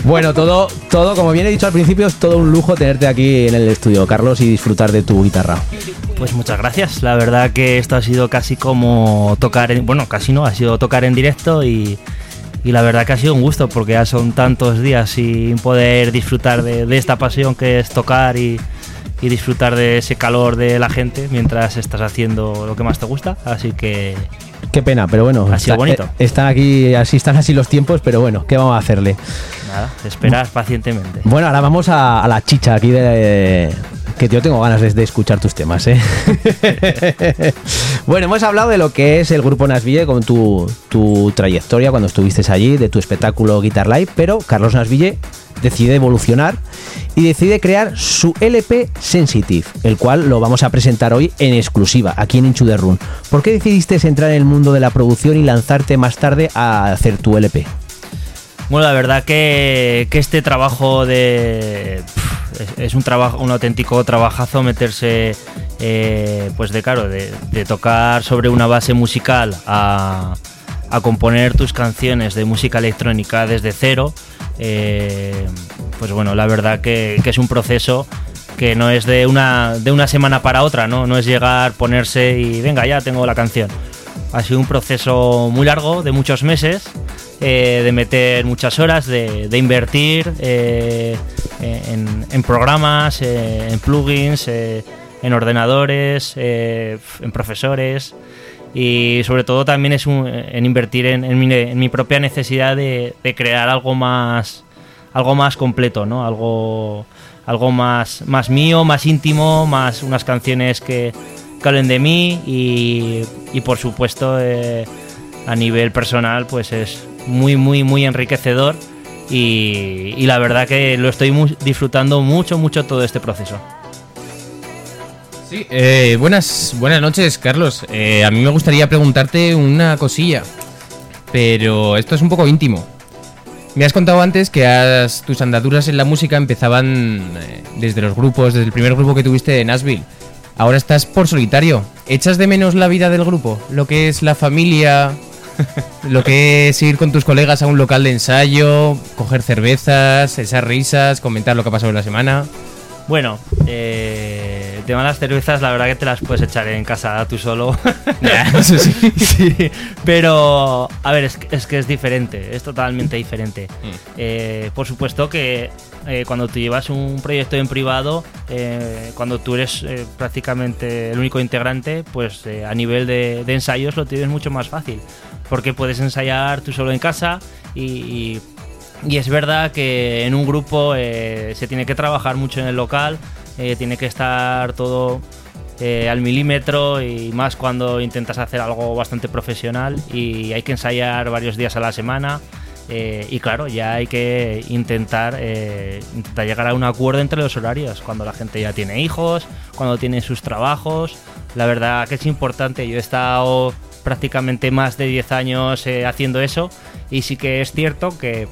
Bueno, todo, todo, como bien he dicho al principio, es todo un lujo tenerte aquí en el estudio, Carlos, y disfrutar de tu guitarra. Pues muchas gracias. La verdad que esto ha sido casi como tocar, en, bueno, casi no, ha sido tocar en directo y, y la verdad que ha sido un gusto porque ya son tantos días sin poder disfrutar de, esta pasión que es tocar y disfrutar de ese calor de la gente mientras estás haciendo lo que más te gusta. Así que Qué pena, pero bueno, Ha sido bonito. eh, están aquí, así están así los tiempos, pero bueno, ¿qué vamos a hacerle? nada, esperar pacientemente. Bueno, ahora vamos a, a la chicha aquí de, que yo tengo ganas de, de escuchar tus temas, ¿eh? bueno, hemos hablado de lo que es el grupo Nasville con tu, tu trayectoria cuando estuviste allí, de tu espectáculo Guitar Live, pero Carlos Nasville decide evolucionar y decide crear su LP Sensitive, el cual lo vamos a presentar hoy en exclusiva aquí en Inchu the Run. ¿Por qué decidiste entrar en el mundo de la producción y lanzarte más tarde a hacer tu LP? Bueno, la verdad que, este trabajo de es, un trabajo, un auténtico trabajazo meterse, eh, pues de claro, de, tocar sobre una base musical a componer tus canciones de música electrónica desde cero. Eh, pues bueno, la verdad que, es un proceso que no es de una, de una semana para otra, ¿no? No es llegar, ponerse y venga, ya tengo la canción. Ha sido un proceso muy largo, de muchos meses, eh, de meter muchas horas, de, invertir eh, en, en programas, eh, en plugins, en ordenadores, en profesores y sobre todo también es un- en invertir en, mi, propia necesidad de, crear algo más algo más completo, ¿no? Algo algo más más mío, más íntimo, más unas canciones que, que hablen de mí y, y por supuesto eh, a nivel personal pues es muy muy muy enriquecedor y, y la verdad que lo estoy disfrutando mucho mucho todo este proceso. Sí, eh, buenas, buenas noches, Carlos. Eh, a mí me gustaría preguntarte una cosilla, pero esto es un poco íntimo. Me has contado antes que has- tus andaduras en la música empezaban eh, desde los grupos, desde el primer grupo que tuviste en Nashville. Ahora estás por solitario. ¿Echas de menos la vida del grupo? Lo que es la familia, lo que es ir con tus colegas a un local de ensayo, coger cervezas, esas risas, comentar lo que ha pasado en la semana. Bueno, eh, tema de las cervezas, la verdad que te las puedes echar en casa tú solo. Eso sí. Sí, pero a ver, es, que- es que es diferente, es totalmente diferente. Eh, por supuesto que eh, cuando tú llevas un proyecto en privado, eh, cuando tú eres eh, prácticamente el único integrante, pues eh, a nivel de, de ensayos lo tienes mucho más fácil, porque puedes ensayar tú solo en casa y, y- y es verdad que en un grupo eh, se tiene que trabajar mucho en el local, eh, tiene que estar todo eh, al milímetro y más cuando intentas hacer algo bastante profesional y hay que ensayar varios días a la semana. eh, y claro, ya hay que intentar, llegar a un acuerdo entre los horarios. Cuando la gente ya tiene hijos, cuando tiene sus trabajos. La verdad que es importante. Yo he estado prácticamente más de 10 años haciendo eso. Y sí que es cierto que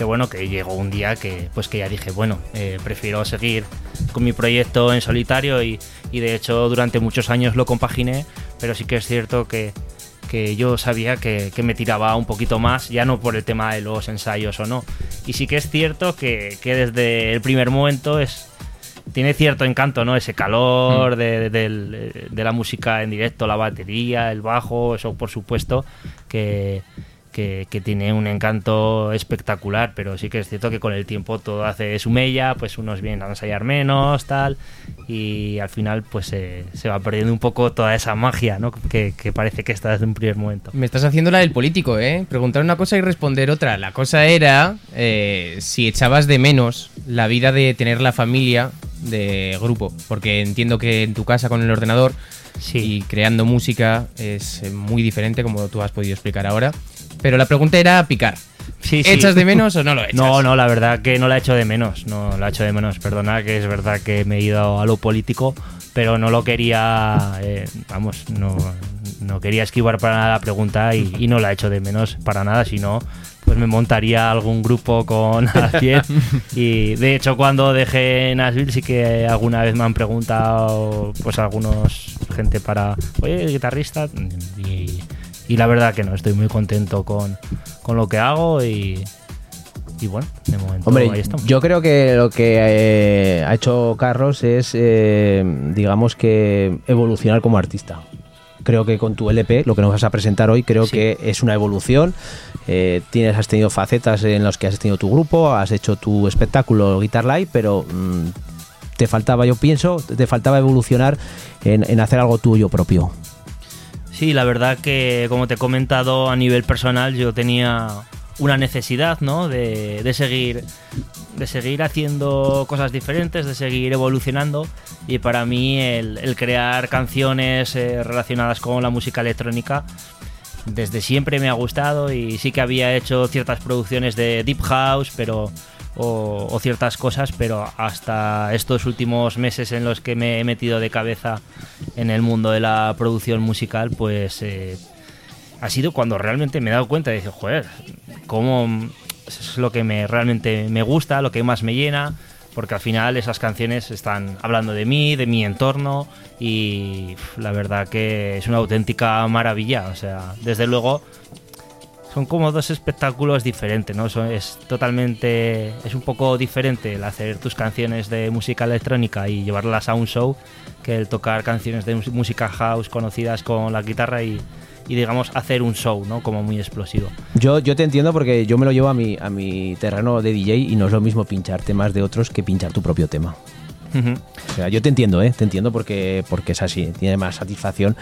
que bueno, que llegó un día que pues que ya dije, bueno, eh, prefiero seguir con mi proyecto en solitario y, y de hecho durante muchos años lo compaginé, pero sí que es cierto que, que yo sabía que, que me tiraba un poquito más, ya no por el tema de los ensayos o no. Y sí que es cierto que, que desde el primer momento es tiene cierto encanto, ¿no? Ese calor de, de- del- de la música en directo, la batería, el bajo, eso por supuesto que, que, que tiene un encanto espectacular, pero sí que es cierto que con el tiempo todo hace su mella, pues unos vienen a ensayar menos, tal, y al final pues eh, se va perdiendo un poco toda esa magia, ¿no? Que, que parece que está desde un primer momento. Me estás haciendo la del político, ¿eh? Preguntar una cosa y responder otra. La cosa era eh, si echabas de menos la vida de tener la familia de grupo. Porque entiendo que en tu casa con el ordenador y creando música es muy diferente, como tú has podido explicar ahora. Pero la pregunta era picar. Sí, sí. ¿Echas de menos o no lo echas? No, no, la verdad que no la echo de menos. No la echo de menos. Perdona que es verdad que me he ido a lo político, pero no lo quería. eh, vamos, no, no quería esquivar para nada la pregunta y, y no la echo de menos para nada, sino pues me montaría algún grupo con alguien. y de hecho, cuando dejé Nashville, sí que alguna vez me han preguntado, pues algunos gente para, oye, guitarrista. Y, y la verdad que no, estoy muy contento con, con lo que hago y. Y bueno, de momento Hombre, ahí estamos. yo creo que lo que eh, ha hecho Carlos es, eh, digamos que, evolucionar como artista. Creo que con tu LP, lo que nos vas a presentar hoy, creo Sí. que es una evolución. Eh, tienes, has tenido facetas en las que has tenido tu grupo, has hecho tu espectáculo Guitar Live, pero mm, te faltaba, yo pienso, te faltaba evolucionar en, en hacer algo tuyo propio. Sí, la verdad que, como te he comentado a nivel personal, yo tenía una necesidad, ¿no? De, de seguir de seguir haciendo cosas diferentes, de seguir evolucionando y para mí el, el crear canciones eh, relacionadas con la música electrónica desde siempre me ha gustado y sí que había hecho ciertas producciones de Deep House, pero o, o ciertas cosas, pero hasta estos últimos meses en los que me he metido de cabeza en el mundo de la producción musical, pues eh, ha sido cuando realmente me he dado cuenta y dije, joder, cómo es lo que me realmente me gusta, lo que más me llena, porque al final esas canciones están hablando de mí, de mi entorno y la verdad que es una auténtica maravilla, o sea, desde luego son como dos espectáculos diferentes, ¿no? Son- es totalmente, es un poco diferente el hacer tus canciones de música electrónica y llevarlas a un show que el tocar canciones de música house conocidas con la guitarra y, y, digamos hacer un show, ¿no? Como muy explosivo. Yo, yo te entiendo porque yo me lo llevo a mi, a mi terreno de DJ y no es lo mismo pinchar temas de otros que pinchar tu propio tema. Ujú. O sea, yo te entiendo, ¿eh? Te entiendo porque, porque es así. Tiene más satisfacción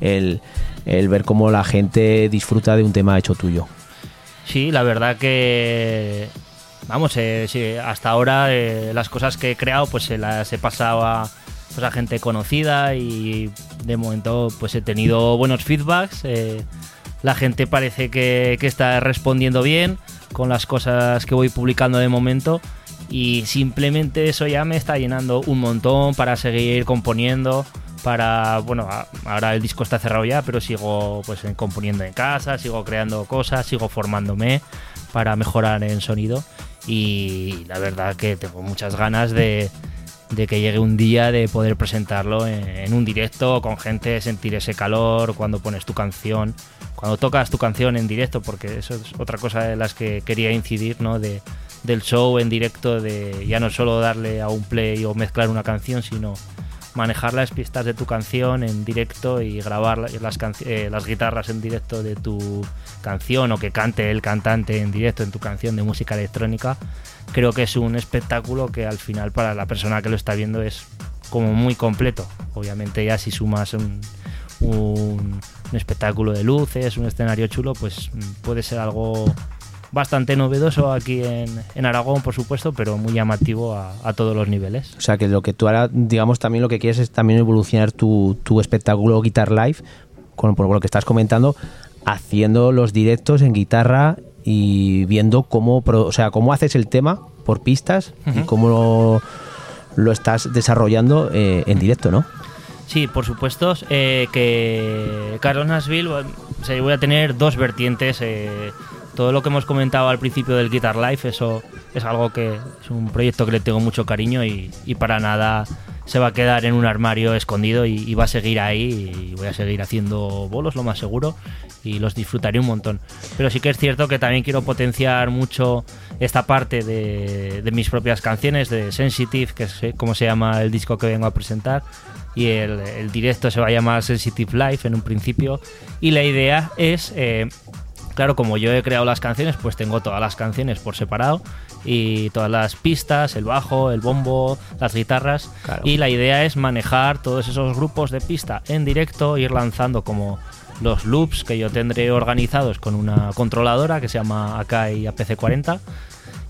el, el ver cómo la gente disfruta de un tema hecho tuyo. Sí, la verdad que. Vamos, eh, hasta ahora eh, las cosas que he creado, pues se las he pasado a, pues, a gente conocida y de momento pues he tenido buenos feedbacks. eh, la gente parece que, que está respondiendo bien con las cosas que voy publicando de momento y simplemente eso ya me está llenando un montón para seguir componiendo para bueno ahora el disco está cerrado ya pero sigo pues en- componiendo en casa sigo creando cosas sigo formándome para mejorar en sonido y la verdad que tengo muchas ganas de, de que llegue un día de poder presentarlo en, en un directo con gente, sentir ese calor cuando pones tu canción, cuando tocas tu canción en directo, porque eso es otra cosa de las que quería incidir, ¿no? De, del show en directo, de ya no solo darle a un play o mezclar una canción, sino manejar las pistas de tu canción en directo y grabar la- las, eh, las guitarras en directo de tu canción o que cante el cantante en directo en tu canción de música electrónica, creo que es un espectáculo que al final para la persona que lo está viendo es como muy completo. Obviamente ya si sumas un, un- un espectáculo de luces, un escenario chulo, pues mm, puede ser algo bastante novedoso aquí en, en Aragón, por supuesto, pero muy llamativo a, a todos los niveles. O sea, que lo que tú ahora, digamos, también lo que quieres es también evolucionar tu, tu espectáculo Guitar Live, con, por lo que estás comentando, haciendo los directos en guitarra y viendo cómo, pro- o sea, cómo haces el tema por pistas y cómo lo, lo estás desarrollando eh, en directo, ¿no? Sí, por supuesto, eh, que Carlos Nashville o sea, voy a tener dos vertientes. eh, todo lo que hemos comentado al principio del Guitar Life, eso es algo que es un proyecto que le tengo mucho cariño y, para nada se va a quedar en un armario escondido y, va a seguir ahí y voy a seguir haciendo bolos, lo más seguro, y los disfrutaré un montón. Pero sí que es cierto que también quiero potenciar mucho esta parte de, mis propias canciones, de Sensitive, que es como se llama el disco que vengo a presentar, y el, el directo se va a llamar Sensitive Life en un principio, y la idea es... eh, Claro, como yo he creado las canciones, pues tengo todas las canciones por separado y todas las pistas, el bajo, el bombo, las guitarras. Claro. Y la idea es manejar todos esos grupos de pista en directo, ir lanzando como los loops que yo tendré organizados con una controladora que se llama Akai APC40.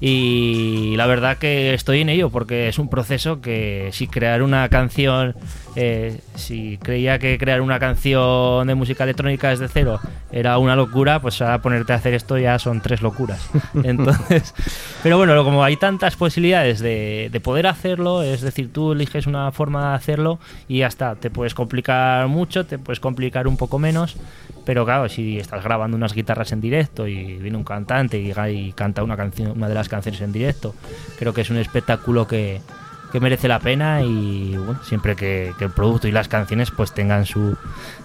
Y la verdad que estoy en ello porque es un proceso que si crear una canción eh, si creía que crear una canción de música electrónica desde cero era una locura, pues ahora ponerte a hacer esto ya son tres locuras. Entonces, pero bueno, como hay tantas posibilidades de, de poder hacerlo, es decir, tú eliges una forma de hacerlo y ya está. Te puedes complicar mucho, te puedes complicar un poco menos, pero claro, si estás grabando unas guitarras en directo y viene un cantante y, y canta una canción, una de las canciones en directo, creo que es un espectáculo que, que merece la pena y bueno, siempre que, que el producto y las canciones pues tengan su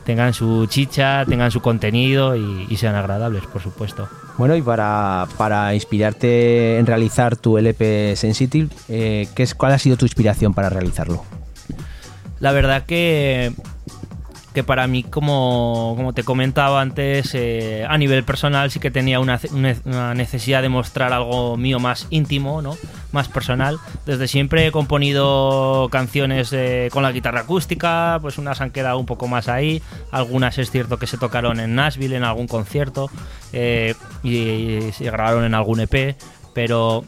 tengan su chicha, tengan su contenido y, y sean agradables, por supuesto. Bueno, y para, para inspirarte en realizar tu LP Sensitive, eh, ¿qué es, ¿cuál ha sido tu inspiración para realizarlo? La verdad que que para mí, como, como te comentaba antes, eh, a nivel personal sí que tenía una, una necesidad de mostrar algo mío más íntimo, ¿no? más personal. Desde siempre he componido canciones con la guitarra acústica, pues unas han quedado un poco más ahí, algunas es cierto que se tocaron en Nashville en algún concierto eh, y, se grabaron en algún EP, pero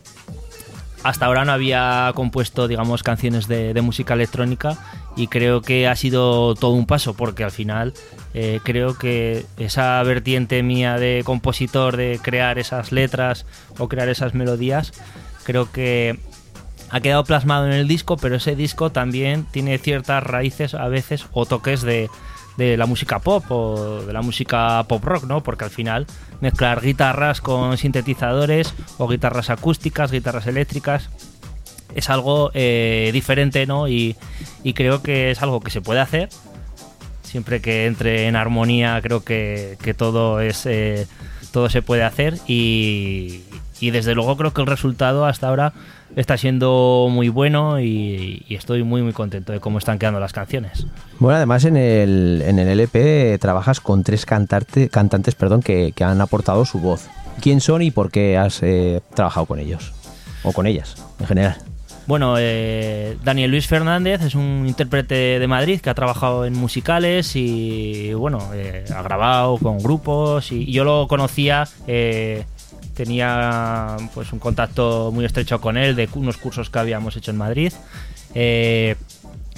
hasta ahora no había compuesto, digamos, canciones de, música electrónica y creo que ha sido todo un paso porque al final eh, creo que esa vertiente mía de compositor, de crear esas letras o crear esas melodías, creo que ha quedado plasmado en el disco, pero ese disco también tiene ciertas raíces a veces o toques de, de la música pop o de la música pop rock, ¿no? Porque al final mezclar guitarras con sintetizadores o guitarras acústicas, guitarras eléctricas, es algo eh, diferente, ¿no? Y, creo que es algo que se puede hacer. Siempre que entre en armonía, creo que, todo es. Eh, todo se puede hacer. Y, desde luego creo que el resultado hasta ahora está siendo muy bueno y, y, estoy muy muy contento de cómo están quedando las canciones. Bueno, además en el, en el LP trabajas con tres cantarte, cantantes perdón, que, que, han aportado su voz. ¿Quién son y por qué has eh, trabajado con ellos? O con ellas, en general. Bueno, eh, Daniel Luis Fernández es un intérprete de Madrid que ha trabajado en musicales y bueno, eh, ha grabado con grupos y, y yo lo conocía, eh, tenía pues un contacto muy estrecho con él de unos cursos que habíamos hecho en Madrid. Eh,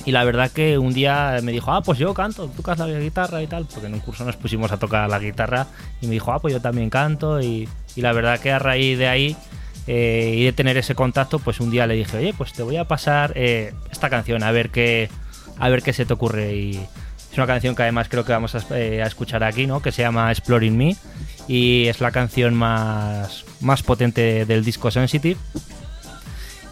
y la verdad que un día me dijo, ah, pues yo canto, tú tocas la guitarra y tal, porque en un curso nos pusimos a tocar la guitarra y me dijo, ah, pues yo también canto y, y la verdad que a raíz de ahí eh, y de tener ese contacto, pues un día le dije, oye, pues te voy a pasar eh, esta canción a ver qué a ver qué se te ocurre y es una canción que además creo que vamos a, eh, a, escuchar aquí, ¿no? Que se llama Exploring Me y es la canción más más potente del disco Sensitive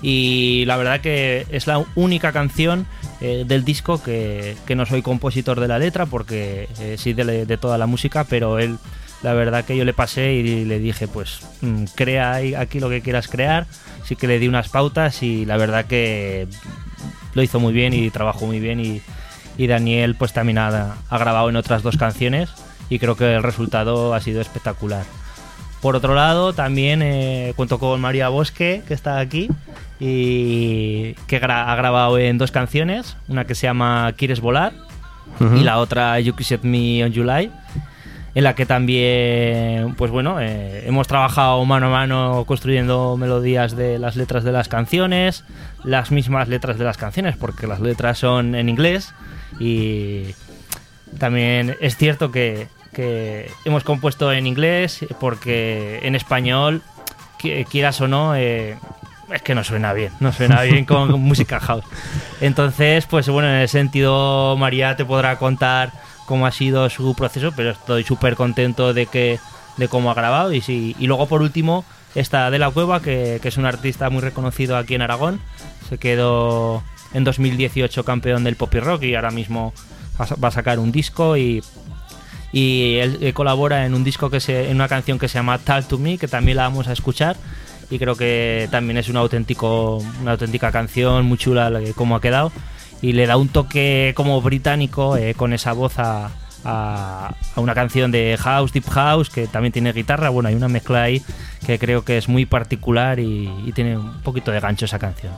y la verdad que es la única canción eh, del disco que, que, no soy compositor de la letra porque eh, sí de, de toda la música, pero él la verdad que yo le pasé y le dije, pues mm, crea aquí lo que quieras crear. Sí que le di unas pautas y la verdad que lo hizo muy bien y trabajó muy bien. Y, y Daniel, pues también ha, ha, grabado en otras dos canciones y creo que el resultado ha sido espectacular. Por otro lado, también eh, cuento con María Bosque, que está aquí y que gra ha grabado en dos canciones, una que se llama Quieres volar uh -huh. y la otra You Kissed Me on July en la que también, pues bueno, eh, hemos trabajado mano a mano construyendo melodías de las letras de las canciones, las mismas letras de las canciones, porque las letras son en inglés y también es cierto que, que hemos compuesto en inglés porque en español, quieras o no, eh, es que no suena bien, no suena bien con música house. Entonces, pues bueno, en ese sentido María te podrá contar cómo ha sido su proceso, pero estoy súper contento de que de cómo ha grabado y sí. Y luego por último está De la Cueva, que, que, es un artista muy reconocido aquí en Aragón. Se quedó en 2018 campeón del pop y rock y ahora mismo va a sacar un disco y, y él, él, colabora en un disco que se, en una canción que se llama Talk to Me, que también la vamos a escuchar y creo que también es un auténtico, una auténtica canción muy chula como ha quedado y le da un toque como británico eh, con esa voz a, a, a, una canción de house, deep house, que también tiene guitarra. Bueno, hay una mezcla ahí que creo que es muy particular y, y tiene un poquito de gancho esa canción.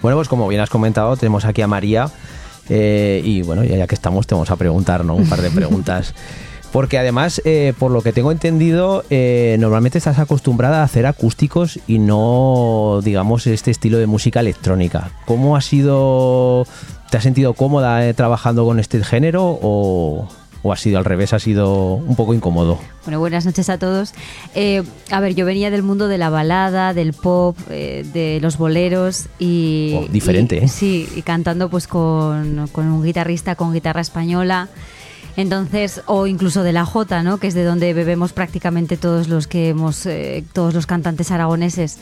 Bueno, pues como bien has comentado, tenemos aquí a María. Eh, y bueno, ya, ya, que estamos, te vamos a preguntar ¿no? un par de preguntas. Porque además, eh, por lo que tengo entendido, eh, normalmente estás acostumbrada a hacer acústicos y no, digamos, este estilo de música electrónica. ¿Cómo ha sido ¿Te has sentido cómoda eh, trabajando con este género o, o ha sido al revés, ha sido un poco incómodo? Bueno, buenas noches a todos. Eh, a ver, yo venía del mundo de la balada, del pop, eh, de los boleros y... Oh, diferente, y- ¿eh? Sí, y cantando pues con, con un guitarrista con guitarra española. Entonces, o incluso de la Jota, ¿no? Que es de donde bebemos prácticamente todos los que hemos, eh, todos los cantantes aragoneses.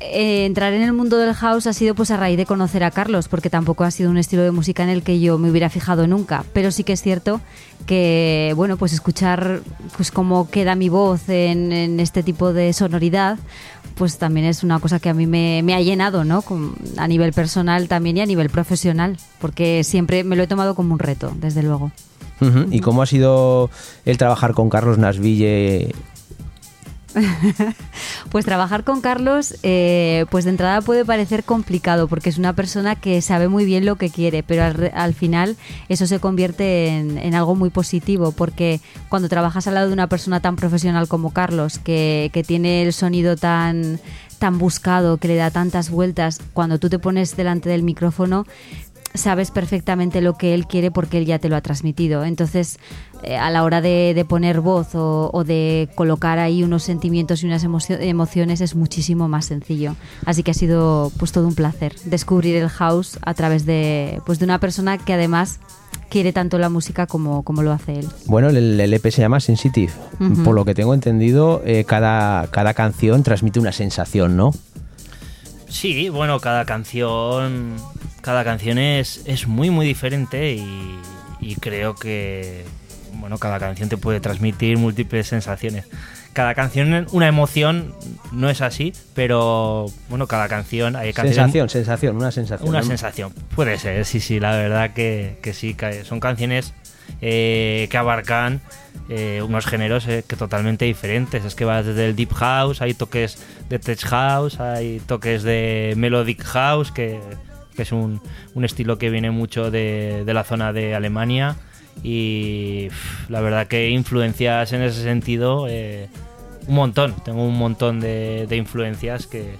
Eh, entrar en el mundo del house ha sido pues a raíz de conocer a Carlos, porque tampoco ha sido un estilo de música en el que yo me hubiera fijado nunca. Pero sí que es cierto que, bueno, pues escuchar pues cómo queda mi voz en, este tipo de sonoridad, pues también es una cosa que a mí me, ha llenado, ¿no? A nivel personal también y a nivel profesional, porque siempre me lo he tomado como un reto, desde luego. ¿Y cómo ha sido el trabajar con Carlos Nasville? Pues trabajar con Carlos, eh, pues de entrada puede parecer complicado porque es una persona que sabe muy bien lo que quiere, pero al, al final eso se convierte en, en algo muy positivo porque cuando trabajas al lado de una persona tan profesional como Carlos, que, que tiene el sonido tan, tan buscado, que le da tantas vueltas, cuando tú te pones delante del micrófono, sabes perfectamente lo que él quiere porque él ya te lo ha transmitido. Entonces, eh, a la hora de, de poner voz o, o de colocar ahí unos sentimientos y unas emocio- emociones es muchísimo más sencillo. Así que ha sido pues todo un placer descubrir el house a través de, pues, de una persona que además quiere tanto la música como, como lo hace él. Bueno, el, el EP se llama Sensitive. Por lo que tengo entendido, eh, cada, cada canción transmite una sensación, ¿no? Sí, bueno, cada canción. Cada canción es, es muy, muy diferente y, y creo que. Bueno, cada canción te puede transmitir múltiples sensaciones. Cada canción, una emoción, no es así, pero bueno, cada canción. Hay canciones, Sensación, sensación, una sensación. Una ¿no? sensación. Puede ser, sí, sí, la verdad que, que sí. que son canciones eh, que abarcan eh, unos géneros eh, que totalmente diferentes. Es que va desde el Deep House, hay toques de Tech House, hay toques de Melodic House, que, es un, un estilo que viene mucho de, de la zona de Alemania. Y la verdad que influencias en ese sentido, eh, un montón. Tengo un montón de, de influencias que-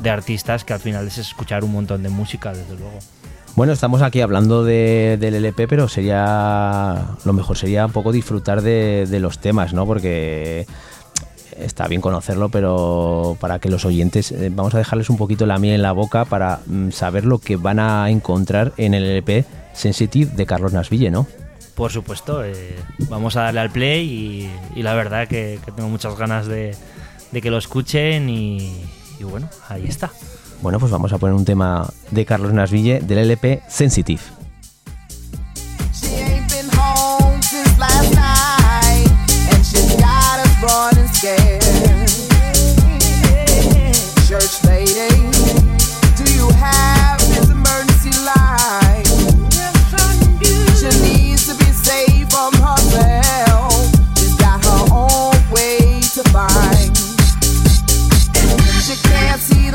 de artistas que al final es escuchar un montón de música, desde luego. Bueno, estamos aquí hablando de- del LP, pero sería. Lo mejor sería un poco disfrutar de, los temas, ¿no? Porque está bien conocerlo, pero para que los oyentes. eh, vamos a dejarles un poquito la miel en la boca para mm, saber lo que van a encontrar en el LP Sensitive de Carlos Nasville, ¿no? Por supuesto, eh, vamos a darle al play y, la verdad que, tengo muchas ganas de, que lo escuchen y bueno, ahí está. Bueno, pues vamos a poner un tema de Carlos Nasville del LP Sensitive.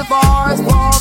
The forest for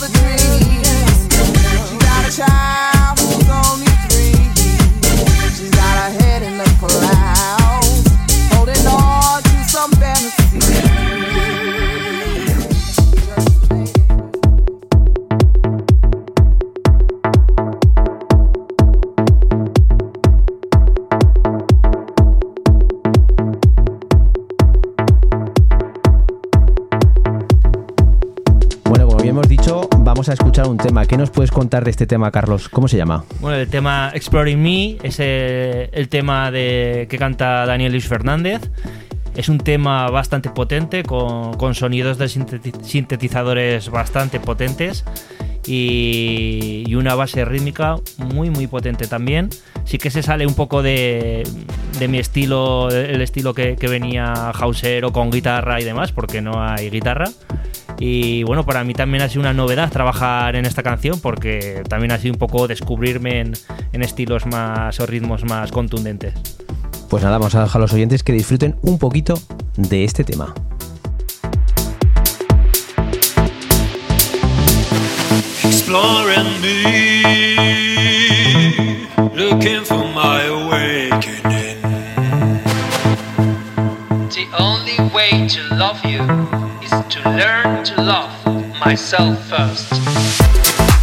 vamos a escuchar un tema. ¿Qué nos puedes contar de este tema, Carlos? ¿Cómo se llama? Bueno, el tema Exploring Me es eh, el tema de, que canta Daniel Luis Fernández. Es un tema bastante potente, con, sonidos de sinteti- sintetizadores bastante potentes y, una base rítmica muy muy potente también. Sí que se sale un poco de, de mi estilo, el estilo que, que venía Hausero con guitarra y demás, porque no hay guitarra. Y bueno, para mí también ha sido una novedad trabajar en esta canción porque también ha sido un poco descubrirme en, en estilos más o ritmos más contundentes. Pues nada, vamos a dejar a los oyentes que disfruten un poquito de este tema. exploring me, looking for my awakening. The only way to love you to learn to love myself first.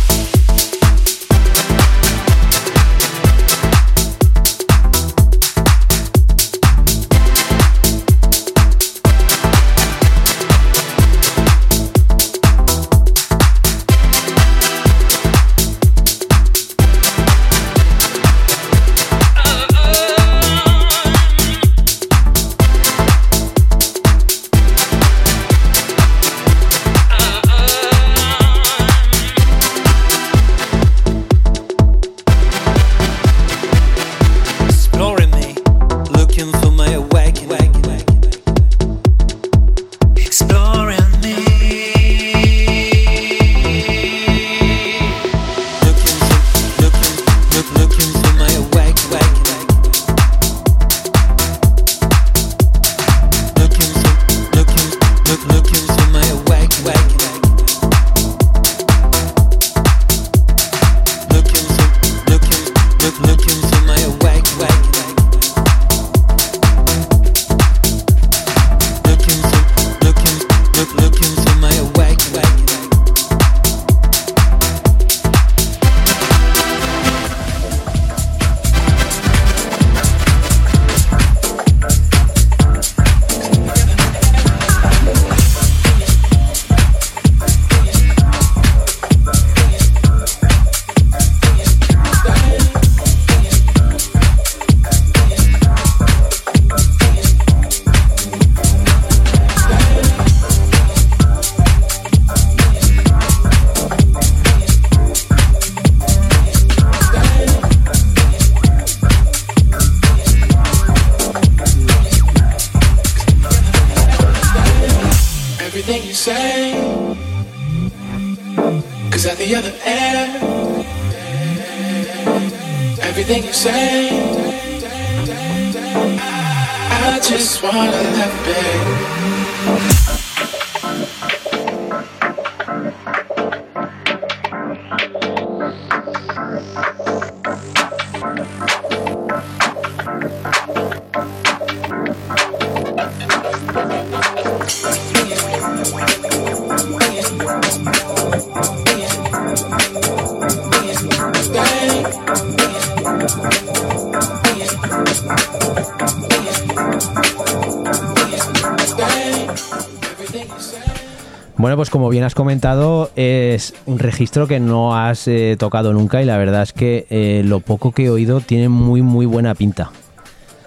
Como bien has comentado, es un registro que no has eh, tocado nunca y la verdad es que eh, lo poco que he oído tiene muy, muy buena pinta.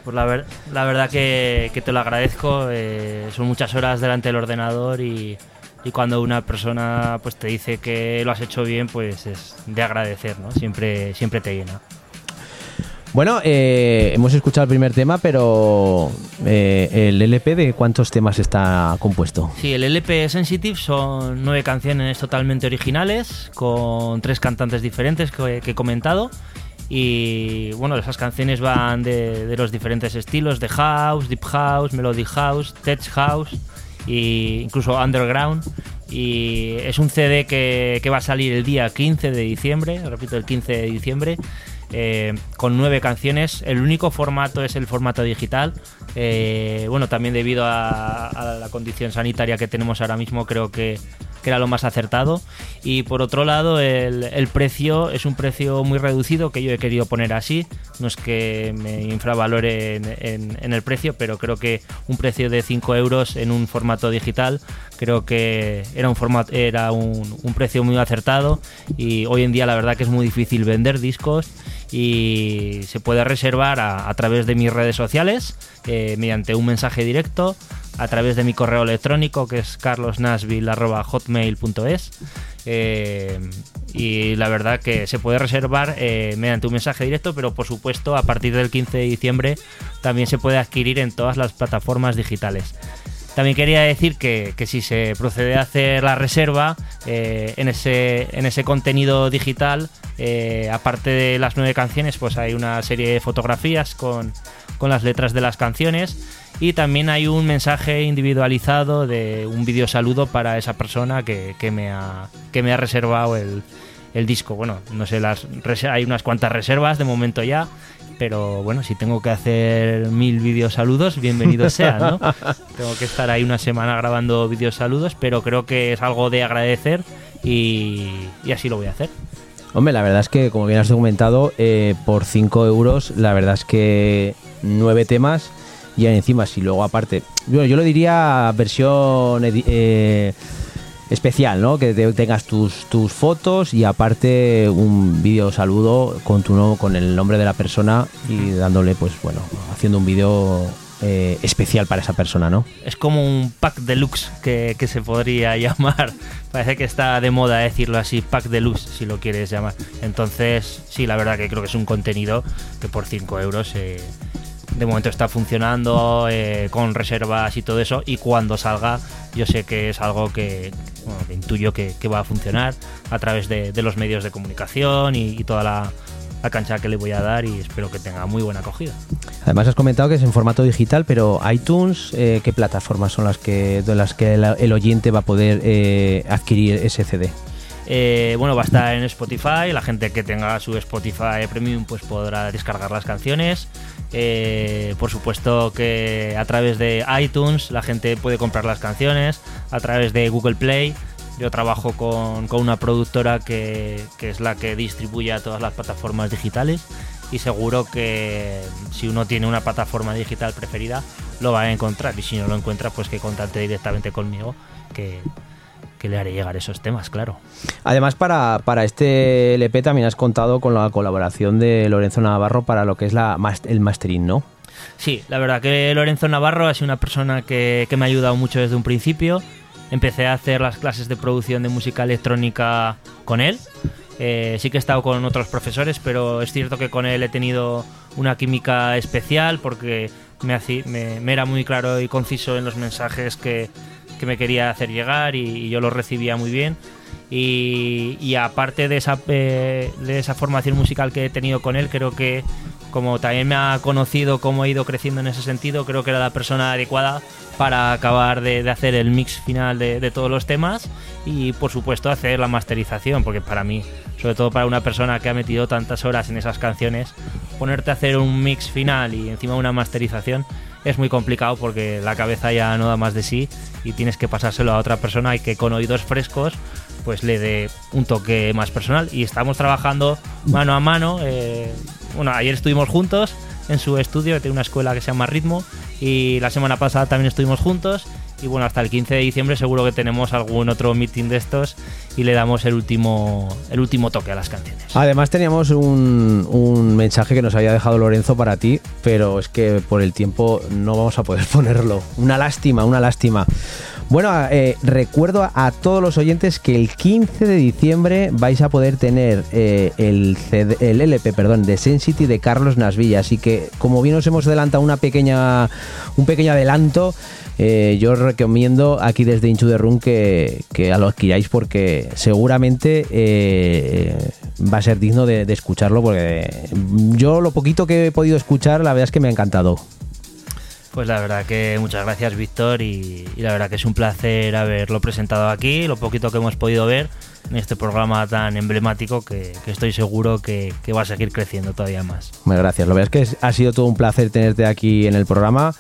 Pues la, ver- la verdad que, que te lo agradezco. eh, son muchas horas delante del ordenador y, y cuando una persona pues te dice que lo has hecho bien, pues es de agradecer, ¿no? Siempre, siempre te llena. Bueno, eh, hemos escuchado el primer tema, pero eh, el LP de cuántos temas está compuesto. Sí, el LP Sensitive son nueve canciones totalmente originales, con tres cantantes diferentes que, he comentado. Y bueno, esas canciones van de, los diferentes estilos, de house, deep house, melody house, tech house e incluso underground. Y es un CD que, que va a salir el día 15 de diciembre, repito, el 15 de diciembre, eh, con nueve canciones. El único formato es el formato digital. Eh, bueno, también debido a, a la condición sanitaria que tenemos ahora mismo, creo que, que era lo más acertado. Y por otro lado, el, el precio es un precio muy reducido que yo he querido poner así. No es que me infravalore en, en- en el precio, pero creo que un precio de 5 euros en un formato digital, creo que era un, formato, era un, un precio muy acertado. Y hoy en día, la verdad, que es muy difícil vender discos y se puede reservar a, través de mis redes sociales, eh, mediante un mensaje directo, a través de mi correo electrónico que es carlosnasville.hotmail.es eh, y la verdad que se puede reservar eh, mediante un mensaje directo, pero por supuesto a partir del 15 de diciembre también se puede adquirir en todas las plataformas digitales. También quería decir que, que si se procede a hacer la reserva eh, en, ese, en ese contenido digital, eh, aparte de las nueve canciones, pues hay una serie de fotografías con, con las letras de las canciones y también hay un mensaje individualizado de un video saludo para esa persona que, que me, ha, que me ha reservado el, el disco. Bueno, no sé, las hay unas cuantas reservas de momento ya, pero bueno, si tengo que hacer mil videos saludos, bienvenidos sean, ¿no? tengo que estar ahí una semana grabando videos saludos, pero creo que es algo de agradecer y, y así lo voy a hacer. Hombre, la verdad es que, como bien has documentado, eh, por 5 euros, la verdad es que nueve temas y encima, si luego aparte, bueno, yo lo diría versión eh, especial, ¿no? Que te- tengas tus, tus fotos y aparte un vídeo saludo con tu con el nombre de la persona y dándole, pues bueno, haciendo un vídeo eh, especial para esa persona, ¿no? Es como un pack deluxe que, que se podría llamar. Parece que está de moda decirlo así, pack deluxe, si lo quieres llamar. Entonces, sí, la verdad que creo que es un contenido que por 5 euros eh, de momento está funcionando eh, con reservas y todo eso. Y cuando salga, yo sé que es algo que, bueno, que intuyo que, que va a funcionar a través de, de los medios de comunicación y, y toda la, la cancha que le voy a dar y espero que tenga muy buena acogida. Además has comentado que es en formato digital, pero iTunes, eh, ¿qué plataformas son las que de las que el, oyente va a poder eh, adquirir ese CD? Eh, bueno, va a estar en Spotify. La gente que tenga su Spotify Premium pues podrá descargar las canciones. Eh, por supuesto que a través de iTunes la gente puede comprar las canciones. A través de Google Play. Yo trabajo con, con una productora que, que es la que distribuye a todas las plataformas digitales. Y seguro que si uno tiene una plataforma digital preferida, lo va a encontrar. Y si no lo encuentra, pues que contacte directamente conmigo. Que, que le haré llegar esos temas, claro. Además, para, para este LP también has contado con la colaboración de Lorenzo Navarro para lo que es la, el mastering, ¿no? Sí, la verdad que Lorenzo Navarro ha sido una persona que, que me ha ayudado mucho desde un principio. Empecé a hacer las clases de producción de música electrónica con él. Eh, sí que he estado con otros profesores, pero es cierto que con él he tenido una química especial porque me, me, me era muy claro y conciso en los mensajes que, que me quería hacer llegar y, yo los recibía muy bien. Y, aparte de esa, eh, de esa formación musical que he tenido con él, creo que como también me ha conocido cómo he ido creciendo en ese sentido, creo que era la persona adecuada para acabar de, hacer el mix final de todos los temas y por supuesto hacer la masterización, porque para mí, sobre todo para una persona que ha metido tantas horas en esas canciones, ponerte a hacer un mix final y encima una masterización es muy complicado porque la cabeza ya no da más de sí y tienes que pasárselo a otra persona y que con oídos frescos pues le dé un toque más personal. Y estamos trabajando mano a mano eh, bueno ayer estuvimos juntos en su estudio tiene una escuela que se llama Ritmo y la semana pasada también estuvimos juntos y bueno hasta el 15 de diciembre seguro que tenemos algún otro meeting de estos y le damos el último el último toque a las canciones Además teníamos un, un mensaje que nos había dejado Lorenzo para ti, pero es que por el tiempo no vamos a poder ponerlo. Una lástima, una lástima. Bueno, eh, recuerdo a, todos los oyentes que el 15 de diciembre vais a poder tener eh, el, CD el LP perdón, de Sensity de Carlos Nasvilla. Así que, como bien os hemos adelantado una pequeña, un pequeño adelanto, eh, yo os recomiendo aquí desde Inchu de Run que, que lo adquiráis porque seguramente eh, va a ser digno de, de escucharlo. Porque yo lo poquito que he podido escuchar, la verdad es que me ha encantado. Pues la verdad que muchas gracias Víctor y, la verdad que es un placer haberlo presentado aquí, lo poquito que hemos podido ver en este programa tan emblemático que, estoy seguro que, va a seguir creciendo todavía más. Muchas gracias. La verdad es que ha sido todo un placer tenerte aquí en el programa.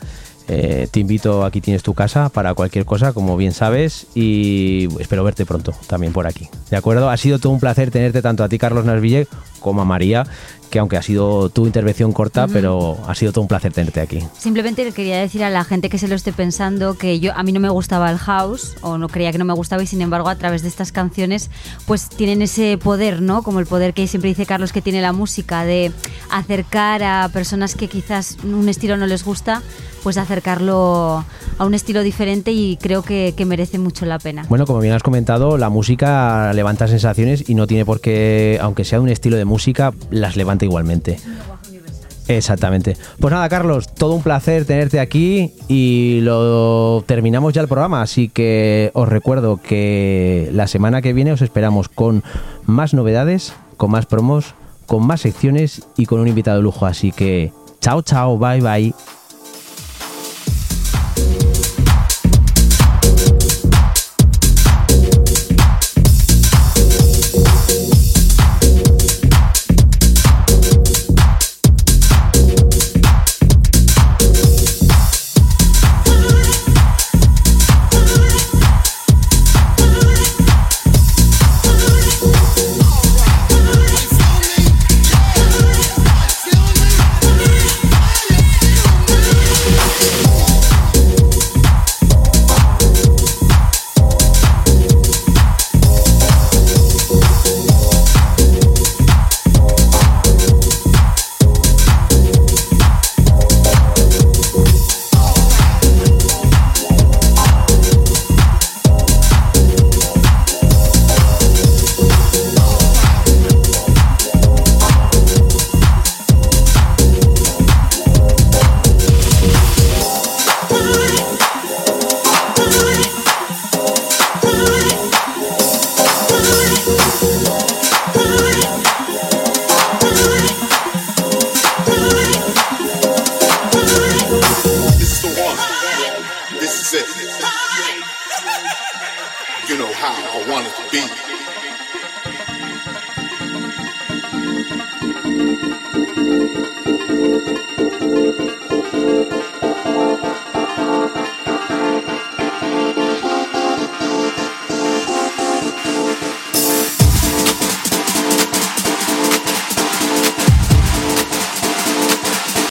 Eh, te invito, aquí tienes tu casa para cualquier cosa, como bien sabes, y espero verte pronto también por aquí. ¿De acuerdo? Ha sido todo un placer tenerte tanto a ti, Carlos Nasville, como a María, que aunque ha sido tu intervención corta, pero ha sido todo un placer tenerte aquí. Simplemente le quería decir a la gente que se lo esté pensando que yo a mí no me gustaba el house o no creía que no me gustaba y sin embargo a través de estas canciones pues tienen ese poder, ¿no? Como el poder que siempre dice Carlos que tiene la música de acercar a personas que quizás un estilo no les gusta, pues acercarlo a un estilo diferente y creo que, que merece mucho la pena. Bueno, como bien has comentado, la música levanta sensaciones y no tiene por qué, aunque sea un estilo de música, las levanta igualmente. Exactamente. Pues nada, Carlos, todo un placer tenerte aquí y lo terminamos ya el programa, así que os recuerdo que la semana que viene os esperamos con más novedades, con más promos, con más secciones y con un invitado de lujo, así que chao, chao, bye, bye.